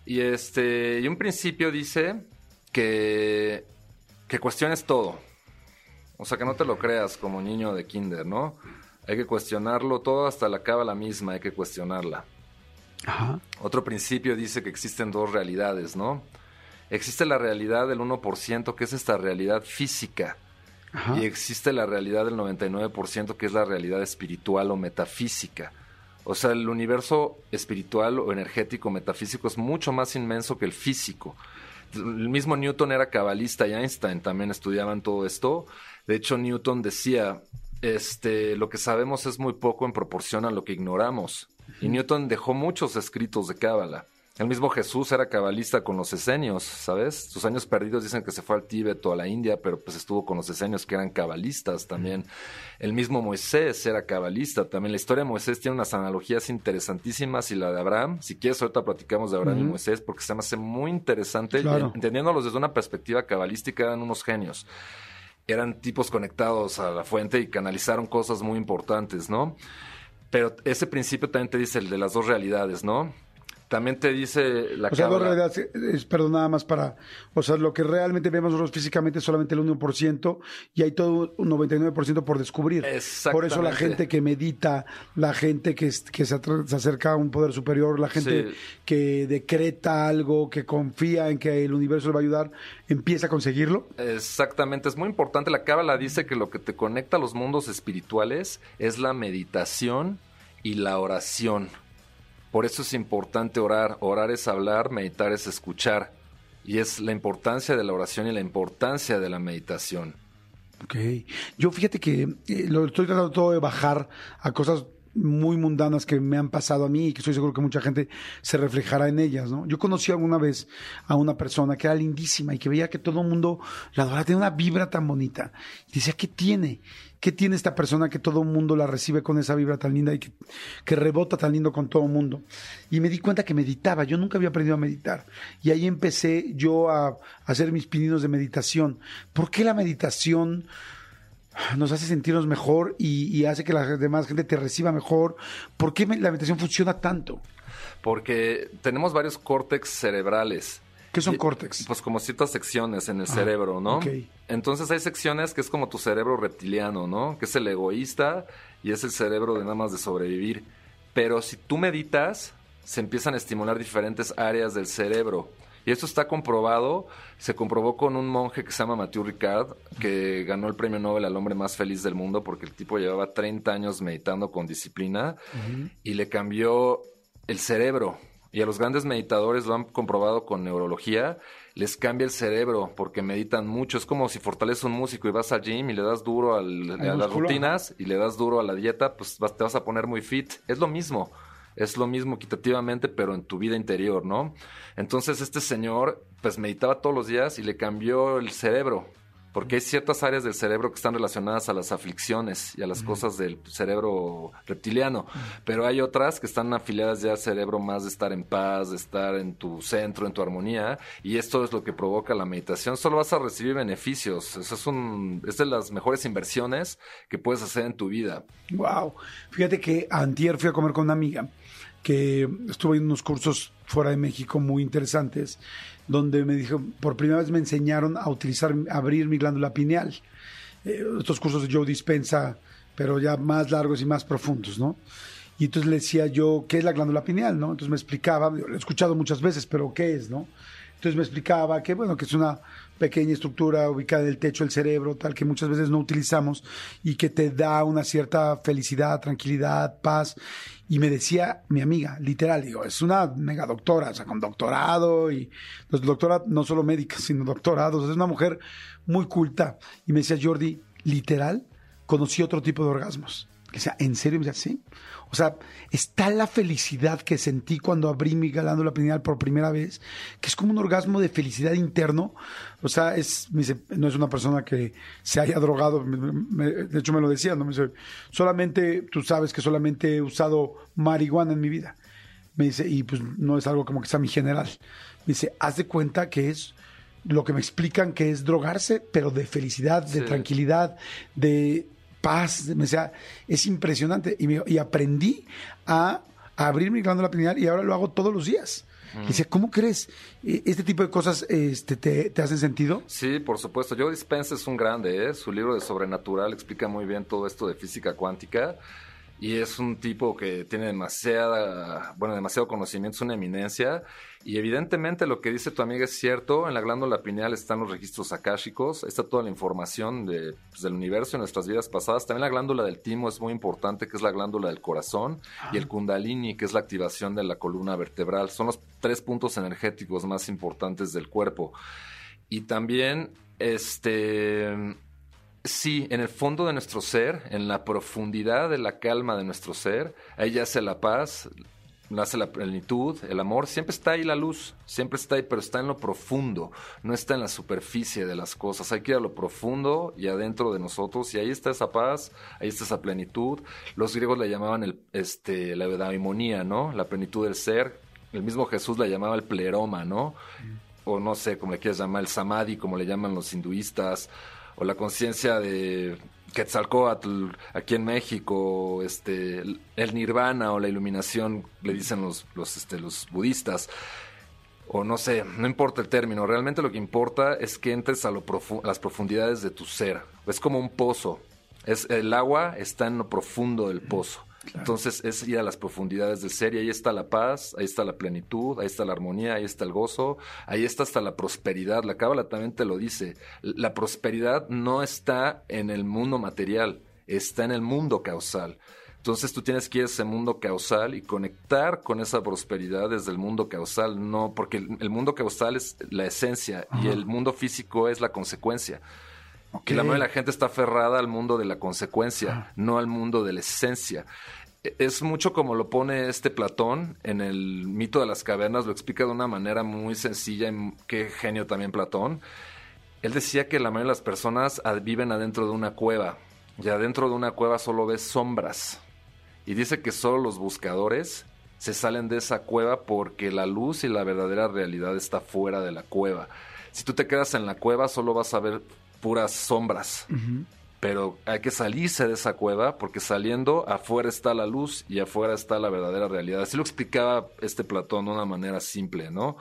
Y este, y un principio dice que, que cuestiones todo. O sea, que no te lo creas como niño de kinder, ¿no? Hay que cuestionarlo todo hasta la cábala misma, hay que cuestionarla. Ajá. Otro principio dice que existen dos realidades, ¿no? Existe la realidad del 1%, que es esta realidad física, Ajá. y existe la realidad del 99%, que es la realidad espiritual o metafísica. O sea, el universo espiritual o energético metafísico es mucho más inmenso que el físico. El mismo Newton era cabalista y Einstein también estudiaban todo esto. De hecho, Newton decía, este, lo que sabemos es muy poco en proporción a lo que ignoramos. Y Newton dejó muchos escritos de cábala. El mismo Jesús era cabalista con los esenios, ¿sabes? Sus años perdidos dicen que se fue al Tíbet o a la India, pero pues estuvo con los esenios que eran cabalistas también. El mismo Moisés era cabalista también. La historia de Moisés tiene unas analogías interesantísimas y la de Abraham, si quieres ahorita platicamos de Abraham y Moisés porque se me hace muy interesante. Claro. Entendiéndolos desde una perspectiva cabalística eran unos genios. Eran tipos conectados a la fuente y canalizaron cosas muy importantes, ¿no? Pero ese principio también te dice el de las dos realidades, ¿no? También te dice la O sea, dos realidades, es, perdón, nada más para, o sea, lo que realmente vemos nosotros físicamente es solamente el 1% y hay todo un 99% por descubrir. Por eso la gente que medita, la gente que, se, se acerca a un poder superior, la gente Sí. que decreta algo, que confía en que el universo le va a ayudar, empieza a conseguirlo. Exactamente, es muy importante. La Cábala dice que lo que te conecta a los mundos espirituales es la meditación y la oración. Por eso es importante orar. Orar es hablar, meditar es escuchar. Y es la importancia de la oración y la importancia de la meditación. Ok. Yo fíjate que eh, lo estoy tratando todo de bajar a cosas muy mundanas que me han pasado a mí y que estoy seguro que mucha gente se reflejará en ellas, ¿no? Yo conocí alguna vez a una persona que era lindísima y que veía que todo el mundo la adoraba, tenía una vibra tan bonita. Y decía, ¿qué tiene? ¿Qué tiene esta persona que todo el mundo la recibe con esa vibra tan linda y que, que rebota tan lindo con todo el mundo? Y me di cuenta que meditaba, yo nunca había aprendido a meditar. Y ahí empecé yo a, hacer mis pininos de meditación. ¿Por qué la meditación nos hace sentirnos mejor y, y hace que la demás gente te reciba mejor? ¿Por qué la meditación funciona tanto? Porque tenemos varios córtex cerebrales. ¿Qué son córtex? Pues como ciertas secciones en el Ah, cerebro, ¿no? ok. Entonces hay secciones que es como tu cerebro reptiliano, ¿no? Que es el egoísta y es el cerebro de nada más de sobrevivir. Pero si tú meditas, se empiezan a estimular diferentes áreas del cerebro. Y esto está comprobado, se comprobó con un monje que se llama Mathieu Ricard, que ganó el premio Nobel al hombre más feliz del mundo porque el tipo llevaba 30 años meditando con disciplina y le cambió el cerebro. Y a los grandes meditadores lo han comprobado con neurología, les cambia el cerebro porque meditan mucho. Es como si fortaleces un músico y vas al gym y le das duro al- a las rutinas y le das duro a la dieta, pues vas- te vas a poner muy fit. Es lo mismo. Es lo mismo equitativamente, pero en tu vida interior, ¿no? Entonces este señor, pues meditaba todos los días y le cambió el cerebro. Porque hay ciertas áreas del cerebro que están relacionadas a las aflicciones y a las cosas del cerebro reptiliano, pero hay otras que están afiliadas ya al cerebro más de estar en paz, de estar en tu centro, en tu armonía, y esto es lo que provoca la meditación. Solo vas a recibir beneficios. Eso es, un, es de las mejores inversiones que puedes hacer en tu vida. Wow. Fíjate que antier fui a comer con una amiga que estuvo en unos cursos fuera de México muy interesantes, donde me dijo, por primera vez me enseñaron a utilizar, a abrir mi glándula pineal. Eh, estos cursos de Joe Dispensa, pero ya más largos y más profundos, ¿no? Y entonces le decía yo, ¿qué es la glándula pineal, no? Entonces me explicaba, lo he escuchado muchas veces, pero ¿qué es, no? Entonces me explicaba que, bueno, que es una pequeña estructura ubicada en el techo del cerebro, tal que muchas veces no utilizamos y que te da una cierta felicidad, tranquilidad, paz. Y me decía mi amiga, literal, digo, es una mega doctora, o sea, con doctorado y doctora no solo médicas, sino doctorados, es una mujer muy culta. Y me decía, Jordi, literal, conocí otro tipo de orgasmos. Que sea, ¿en serio? Me decía, sí. O sea, está la felicidad que sentí cuando abrí mi glándula pineal por primera vez, que es como un orgasmo de felicidad interno. O sea, es, me dice, no es una persona que se haya drogado, me- me- de hecho me lo decía, ¿no? Me dice, solamente, tú sabes que solamente he usado marihuana en mi vida. Me dice, y pues no es algo como que sea mi general. Me dice, haz de cuenta que es lo que me explican que es drogarse, pero de felicidad, de Sí. tranquilidad, de paz. de- o sea, es impresionante. Y, me- y aprendí a, a abrir mi glándula pineal y ahora lo hago todos los días. Y dice, ¿cómo crees? E- ¿Este tipo de cosas este, te, te hacen sentido? Sí, por supuesto. Joe Dispenza es un grande, ¿eh? Su libro de Sobrenatural explica muy bien todo esto de física cuántica. Y es un tipo que tiene demasiada, bueno, demasiado conocimiento, es una eminencia. Y evidentemente lo que dice tu amiga es cierto. En la glándula pineal están los registros akáshicos, está toda la información de, pues, del universo en nuestras vidas pasadas. También la glándula del timo es muy importante, que es la glándula del corazón. Y el kundalini, que es la activación de la columna vertebral. Son los tres puntos energéticos más importantes del cuerpo. Y también, este, sí, en el fondo de nuestro ser, en la profundidad de la calma de nuestro ser, ahí yace la paz, nace la plenitud, el amor, siempre está ahí la luz, siempre está ahí, pero está en lo profundo, no está en la superficie de las cosas, hay que ir a lo profundo y adentro de nosotros, y ahí está esa paz, ahí está esa plenitud. Los griegos le llamaban el, este, la eudaimonia, ¿no? La plenitud del ser. El mismo Jesús la llamaba el pleroma, ¿no? o no sé, como le quieras llamar, el samadhi, como le llaman los hinduistas, o la conciencia de Quetzalcoatl aquí en México, este, el nirvana o la iluminación, le dicen los, los, este, los budistas. O no sé, no importa el término, realmente lo que importa es que entres a, lo las profundidades de tu ser. Es como un pozo. Es, el agua está en lo profundo del pozo. Entonces es ir a las profundidades del ser y ahí está la paz, ahí está la plenitud, ahí está la armonía, ahí está el gozo, ahí está hasta la prosperidad. La cábala también te lo dice. La prosperidad no está en el mundo material, está en el mundo causal. Entonces tú tienes que ir a ese mundo causal y conectar con esa prosperidad desde el mundo causal, no, porque el, el mundo causal es la esencia y el mundo físico es la consecuencia. Ok. Y la mayoría de la gente está aferrada al mundo de la consecuencia, Ah. no al mundo de la esencia. es mucho como lo pone este Platón en el mito de las cavernas, lo explica de una manera muy sencilla, y qué genio también Platón. Él decía que la mayoría de las personas viven adentro de una cueva, y adentro de una cueva solo ves sombras. Y dice que solo los buscadores se salen de esa cueva porque la luz y la verdadera realidad está fuera de la cueva. Si tú te quedas en la cueva, solo vas a ver puras sombras. Pero hay que salirse de esa cueva porque saliendo afuera está la luz y afuera está la verdadera realidad. Así lo explicaba este Platón de una manera simple, ¿no?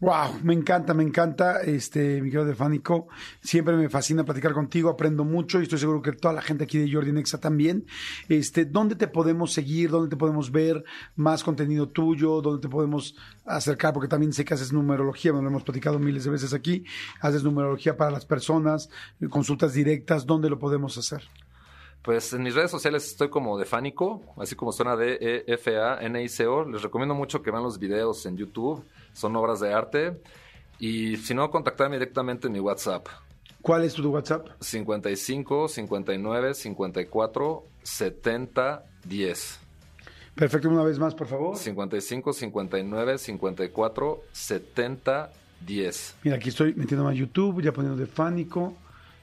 Wow, me encanta, me encanta, este, mi querido Defánico. Siempre me fascina platicar contigo, aprendo mucho y estoy seguro que toda la gente aquí de Jordi Nexa también. Este, ¿dónde te podemos seguir? ¿Dónde te podemos ver más contenido tuyo? ¿Dónde te podemos acercar? Porque también sé que haces numerología, me lo hemos platicado miles de veces aquí. Haces numerología para las personas, consultas directas, ¿dónde lo podemos hacer? Pues en mis redes sociales estoy como Defánico, así como suena de E E-F-A-N-I-C-O. Les recomiendo mucho que vean los videos en YouTube, son obras de arte. Y si no, contactarme directamente en mi WhatsApp. ¿Cuál es tu WhatsApp? 55 59 54 70 10. Perfecto, una vez más, por favor. 55 59 54 70 10. Mira, aquí estoy metiéndome a YouTube, ya poniendo Defánico,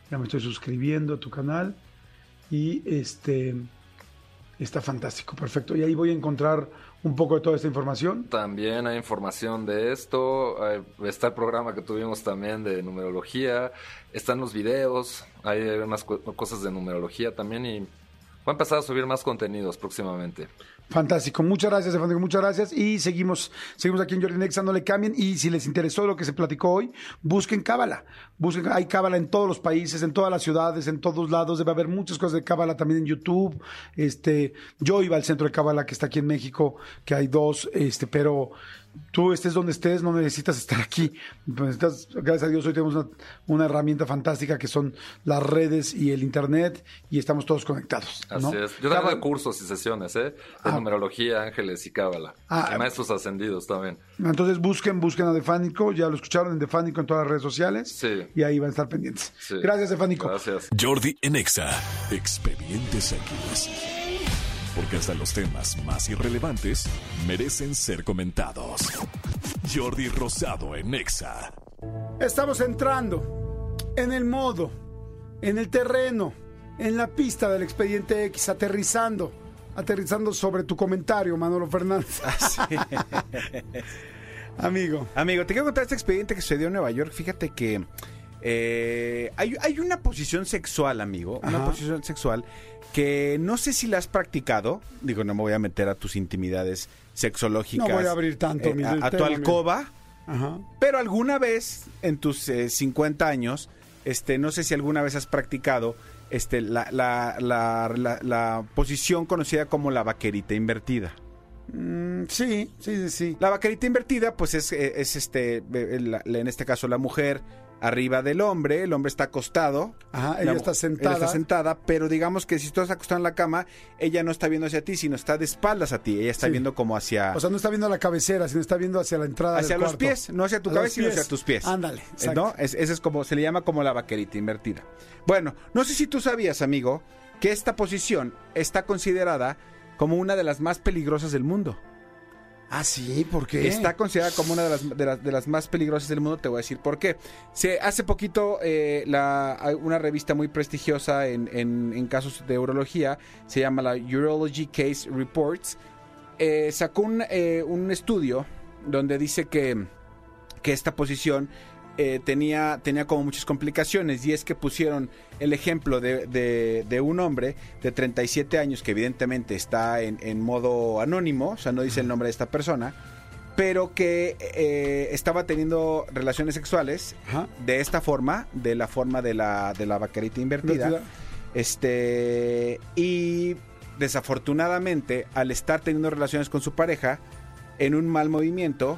ya me estoy suscribiendo a tu canal y este está fantástico, perfecto. Y ahí voy a encontrar un poco de toda esta información. También hay información de esto, está el programa que tuvimos también de numerología, están los videos, hay unas cosas de numerología también y voy a empezar a subir más contenidos próximamente. Fantástico, muchas gracias, Defánico, muchas gracias. Y seguimos, seguimos aquí en Jordi Nexa, no le cambien. Y si les interesó lo que se platicó hoy, busquen Cábala. Busquen, hay Cábala en todos los países, en todas las ciudades, en todos lados. Debe haber muchas cosas de Cábala también en YouTube. Este, yo iba al centro de Cábala que está aquí en México, que hay dos, este, pero tú estés donde estés, no necesitas estar aquí. Pues estás- gracias a Dios hoy tenemos una, una herramienta fantástica que son las redes y el internet y estamos todos conectados. Así es. Yo también Cábala- doy cursos y sesiones, ¿eh? De Ah. numerología, ángeles y cábala. Ah. Y maestros ascendidos también. Entonces busquen, busquen a Defánico, ya lo escucharon en Defánico en todas las redes sociales. Sí. Y ahí van a estar pendientes. Sí. Gracias, Defánico. Gracias. Jordi en Exa. Expedientes X. Porque hasta los temas más irrelevantes merecen ser comentados. Jordi Rosado en Exa. Estamos entrando en el modo, en el terreno, en la pista del expediente X, aterrizando, aterrizando sobre tu comentario, Manolo Fernández. Amigo. Amigo, te quiero contar este expediente que sucedió en Nueva York. Fíjate que eh, hay, hay una posición sexual, amigo. Una posición sexual que no sé si la has practicado. Digo, no me voy a meter a tus intimidades sexológicas. No voy a abrir tanto eh, mi a, a tu alcoba. Ajá. Pero alguna vez en tus eh, 50 años, este, no sé si alguna vez has practicado este, la, la, la, la- la posición conocida como la vaquerita invertida. Mm, sí, sí, sí. La vaquerita invertida, pues es, eh, es este, en este caso la mujer arriba del hombre, el hombre está acostado. Ajá, la ella está sentada. Ella está sentada, pero digamos que si tú estás acostado en la cama, ella no está viendo hacia ti, sino está de espaldas a ti. Ella está Sí. viendo como hacia, O sea, no está viendo la cabecera, sino está viendo hacia la entrada hacia del los cuarto. pies, no hacia tu A cabeza, sino hacia tus pies. Ándale, Eh, exacto. ¿No? Es, ese es como, se le llama como la vaquerita invertida. Bueno, no sé si tú sabías, amigo, que esta posición está considerada como una de las más peligrosas del mundo. Ah, sí, ¿por qué? Está considerada como una de las, de, las, más peligrosas del mundo, te voy a decir por qué. Se, hace poquito eh, una revista muy prestigiosa en, en- en casos de urología, se llama la Urology Case Reports, eh, sacó un, eh, un estudio donde dice que, que esta posición eh, tenía, tenía como muchas complicaciones y es que pusieron el ejemplo de, de- de un hombre de 37 años que evidentemente está en, en modo anónimo, o sea, no dice el nombre de esta persona, pero que eh, estaba teniendo relaciones sexuales Ajá. de esta forma, de la forma de la, de la vaquerita invertida. Invertida. Este, y desafortunadamente, al estar teniendo relaciones con su pareja, en un mal movimiento,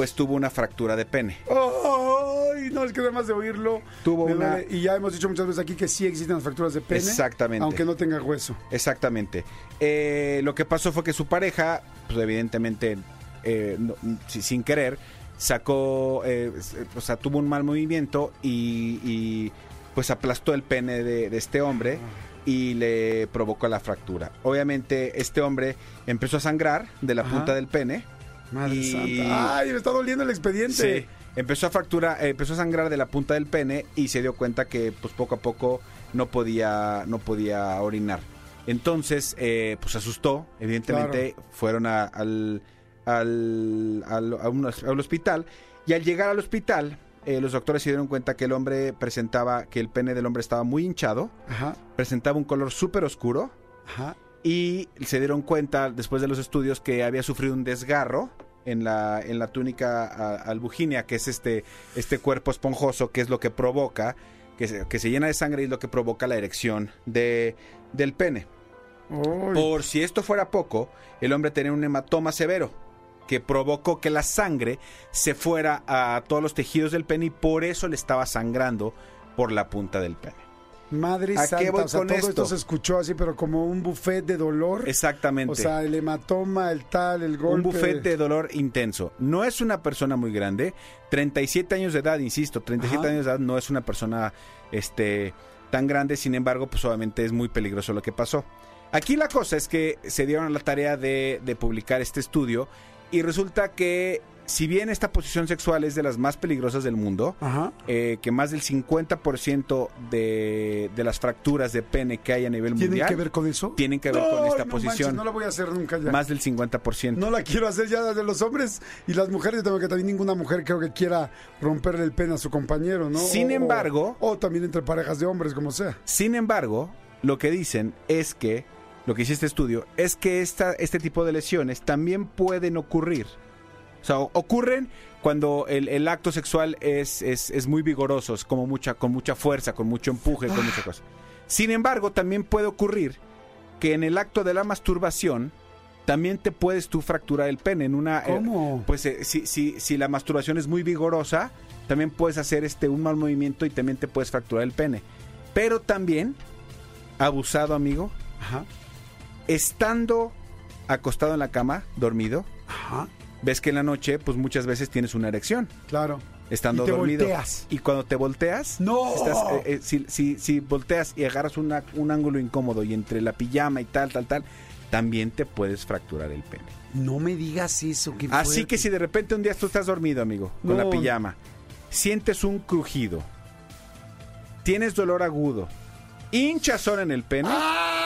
pues tuvo una fractura de pene. ¡Ay! No les queda más de oírlo. Tuvo una- duele. Y ya hemos dicho muchas veces aquí que sí existen las fracturas de pene. Exactamente. Aunque no tenga hueso. Exactamente. Eh, lo que pasó fue que su pareja, pues evidentemente, eh, no- sin querer, sacó, eh, s- o sea, tuvo un mal movimiento y, y, pues aplastó el pene de, de este hombre y le provocó la fractura. Obviamente este hombre empezó a sangrar de la Ajá. punta del pene. Madre Y- santa. Ay, me está doliendo el expediente. Sí. Empezó a fractura, eh, empezó a sangrar de la punta del pene y se dio cuenta que pues poco a poco no podía, no podía orinar. Entonces, eh, pues asustó, evidentemente, fueron a- al, al, al- a un- al hospital y al llegar al hospital, eh, los doctores se dieron cuenta que el hombre presentaba, que el pene del hombre estaba muy hinchado, Ajá, presentaba un color súper oscuro ajá. Y se dieron cuenta después de los estudios que había sufrido un desgarro en la, en la túnica albuginia, que es este, este cuerpo esponjoso, que es lo que provoca, que se, que se llena de sangre y es lo que provoca la erección de, del pene. Por si esto fuera poco, el hombre tenía un hematoma severo que provocó que la sangre se fuera a todos los tejidos del pene y por eso le estaba sangrando por la punta del pene. Madre ¿A qué voy o sea, con todo esto? esto? se escuchó así, pero como un buffet de dolor. Exactamente. O sea, el hematoma, el tal, el golpe. Un buffet de dolor intenso. No es una persona muy grande. 37 años de edad, insisto. 37 Ajá. años de edad no es una persona este, tan grande. Sin embargo, pues obviamente es muy peligroso lo que pasó. Aquí la cosa es que se dieron a la tarea de, de publicar este estudio. Y resulta que, si bien esta posición sexual es de las más peligrosas del mundo, Ajá. eh, que más del 50% de, de las fracturas de pene que hay a nivel ¿Tienen mundial que ver con eso? tienen que ver con esta no posición. manches, no la voy a hacer nunca ya. Más del 50%. No la quiero hacer ya de los hombres y las mujeres. Yo tengo que también ninguna mujer creo que quiera romperle el pene a su compañero, ¿no? Sin O- embargo- O, también entre parejas de hombres, como sea. Sin embargo, lo que dicen es que, lo que dice este estudio, es que esta, este tipo de lesiones también pueden ocurrir. O sea, ocurren cuando el, el acto sexual es, es, es muy vigoroso, es como mucha, con mucha fuerza, con mucho empuje, con mucha cosa. Sin embargo, también puede ocurrir que en el acto de la masturbación también te puedes tú fracturar el pene en una eh, ¿Cómo? pues eh, si, si, si la masturbación es muy vigorosa, también puedes hacer este un mal movimiento y también te puedes fracturar el pene. Pero también, abusado amigo, Ajá. estando acostado en la cama, dormido, Ajá. Ves que en la noche, pues muchas veces tienes una erección, Claro. estando Y te dormido. volteas. Y cuando te volteas, ¡No! estás, eh, eh, si, si- si volteas y agarras una- un ángulo incómodo y entre la pijama y tal, tal, tal, también te puedes fracturar el pene. No me digas eso. qué Así fuerte. que si de repente un día tú estás dormido, amigo, con No. la pijama, sientes un crujido, tienes dolor agudo, hinchazón en el pene, ¡Ah!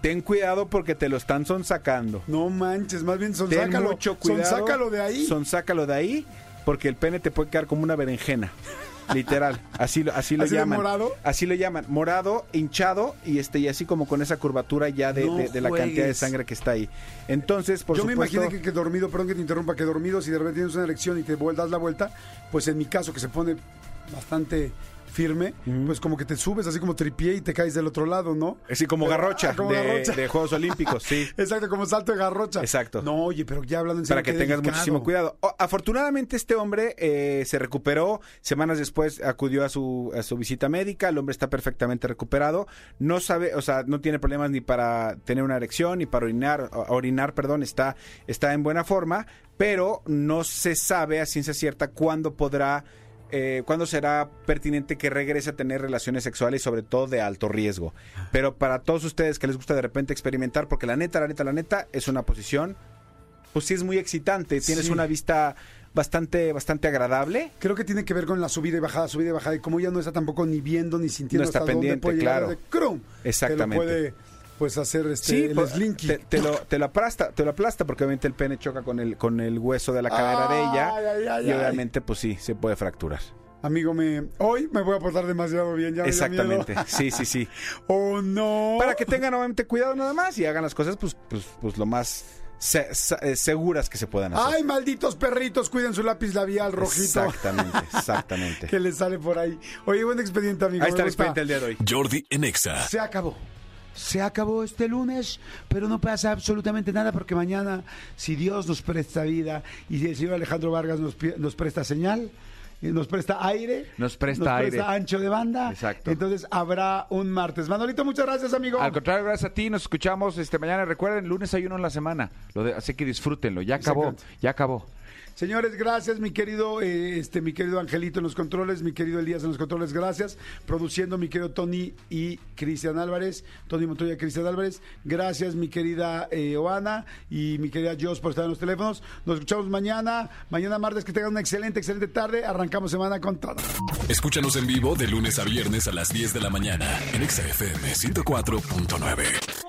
Ten cuidado porque te lo están sonsacando. No manches, más bien Ten sonsácalo. mucho cuidado. Sonsácalo de ahí. Sonsácalo de ahí porque el pene te puede quedar como una berenjena. Literal, así lo, así lo ¿Así llaman. morado? Así lo llaman, morado, hinchado y este y así como con esa curvatura ya de, No de- de la cantidad de sangre que está ahí. Entonces, por Yo me supuesto, imaginé que, que dormido, perdón que te interrumpa, que dormido, si de repente tienes una erección y te das la vuelta, pues en mi caso, que se pone bastante firme, pues como que te subes así como tripié y te caes del otro lado, ¿no? así como Pero- garrocha, ah, como de, garrocha. de Juegos Olímpicos, sí. Exacto, como salto de garrocha. Exacto. No, oye, pero ya hablando en serio, para que tengas delicado. muchísimo cuidado. O- afortunadamente este hombre eh, se recuperó, semanas después acudió a su, a su visita médica, el hombre está perfectamente recuperado, no sabe, o sea, no tiene problemas ni para tener una erección ni para orinar, orinar, perdón, está, está en buena forma, pero no se sabe a ciencia cierta cuándo podrá eh, cuándo será pertinente que regrese a tener relaciones sexuales, sobre todo de alto riesgo. Pero para todos ustedes que les gusta de repente experimentar, porque la neta, la neta, la neta, es una posición pues sí es muy excitante. Tienes Sí. una vista bastante, bastante agradable. Creo que tiene que ver con la subida y bajada, subida y bajada, y como ya no está tampoco ni viendo ni sintiendo No está hasta dónde pendiente, puede claro. de Exactamente. Que lo puede, pues, hacer este, Sí, el pues, slinky. te, te lo, te lo aplasta, te lo aplasta porque obviamente el pene choca con el, con el hueso de la cadera de ella Ay, ay, ay, y ay. obviamente pues sí, se puede fracturar. Amigo, me, hoy me voy a portar demasiado bien, ya me. Exactamente, sí, sí, sí. Oh, no. Para que tengan obviamente cuidado nada más y hagan las cosas pues, pues, pues lo más se- se- eh, seguras que se puedan hacer. Ay, malditos perritos, cuiden su lápiz labial rojito. Exactamente, exactamente. que les sale por ahí. Oye, buen expediente, amigo. Ahí está el expediente del día de hoy. Jordi en Exa. Se acabó. Se acabó este lunes, pero no pasa absolutamente nada porque mañana, si Dios nos presta vida y si el señor Alejandro Vargas nos, nos presta señal, y nos presta aire, Nos presta aire. ancho de banda, Exacto. entonces habrá un martes. Manolito, muchas gracias, amigo. Al contrario, gracias a ti, nos escuchamos este mañana. Recuerden, lunes hay uno en la semana. Lo de- así que disfrútenlo. Ya acabó, ya acabó. Señores, gracias, mi querido, eh, este, mi querido Angelito en los controles, mi querido Elías en los controles, gracias. Produciendo mi querido Tony y Cristian Álvarez, Tony Montoya y Cristian Álvarez. Gracias, mi querida eh, Oana y mi querida Jos por estar en los teléfonos. Nos escuchamos mañana, mañana martes, que tengan una excelente, excelente tarde. Arrancamos semana con todo. Escúchanos en vivo de lunes a viernes a las 10 de la mañana en XFM 104.9.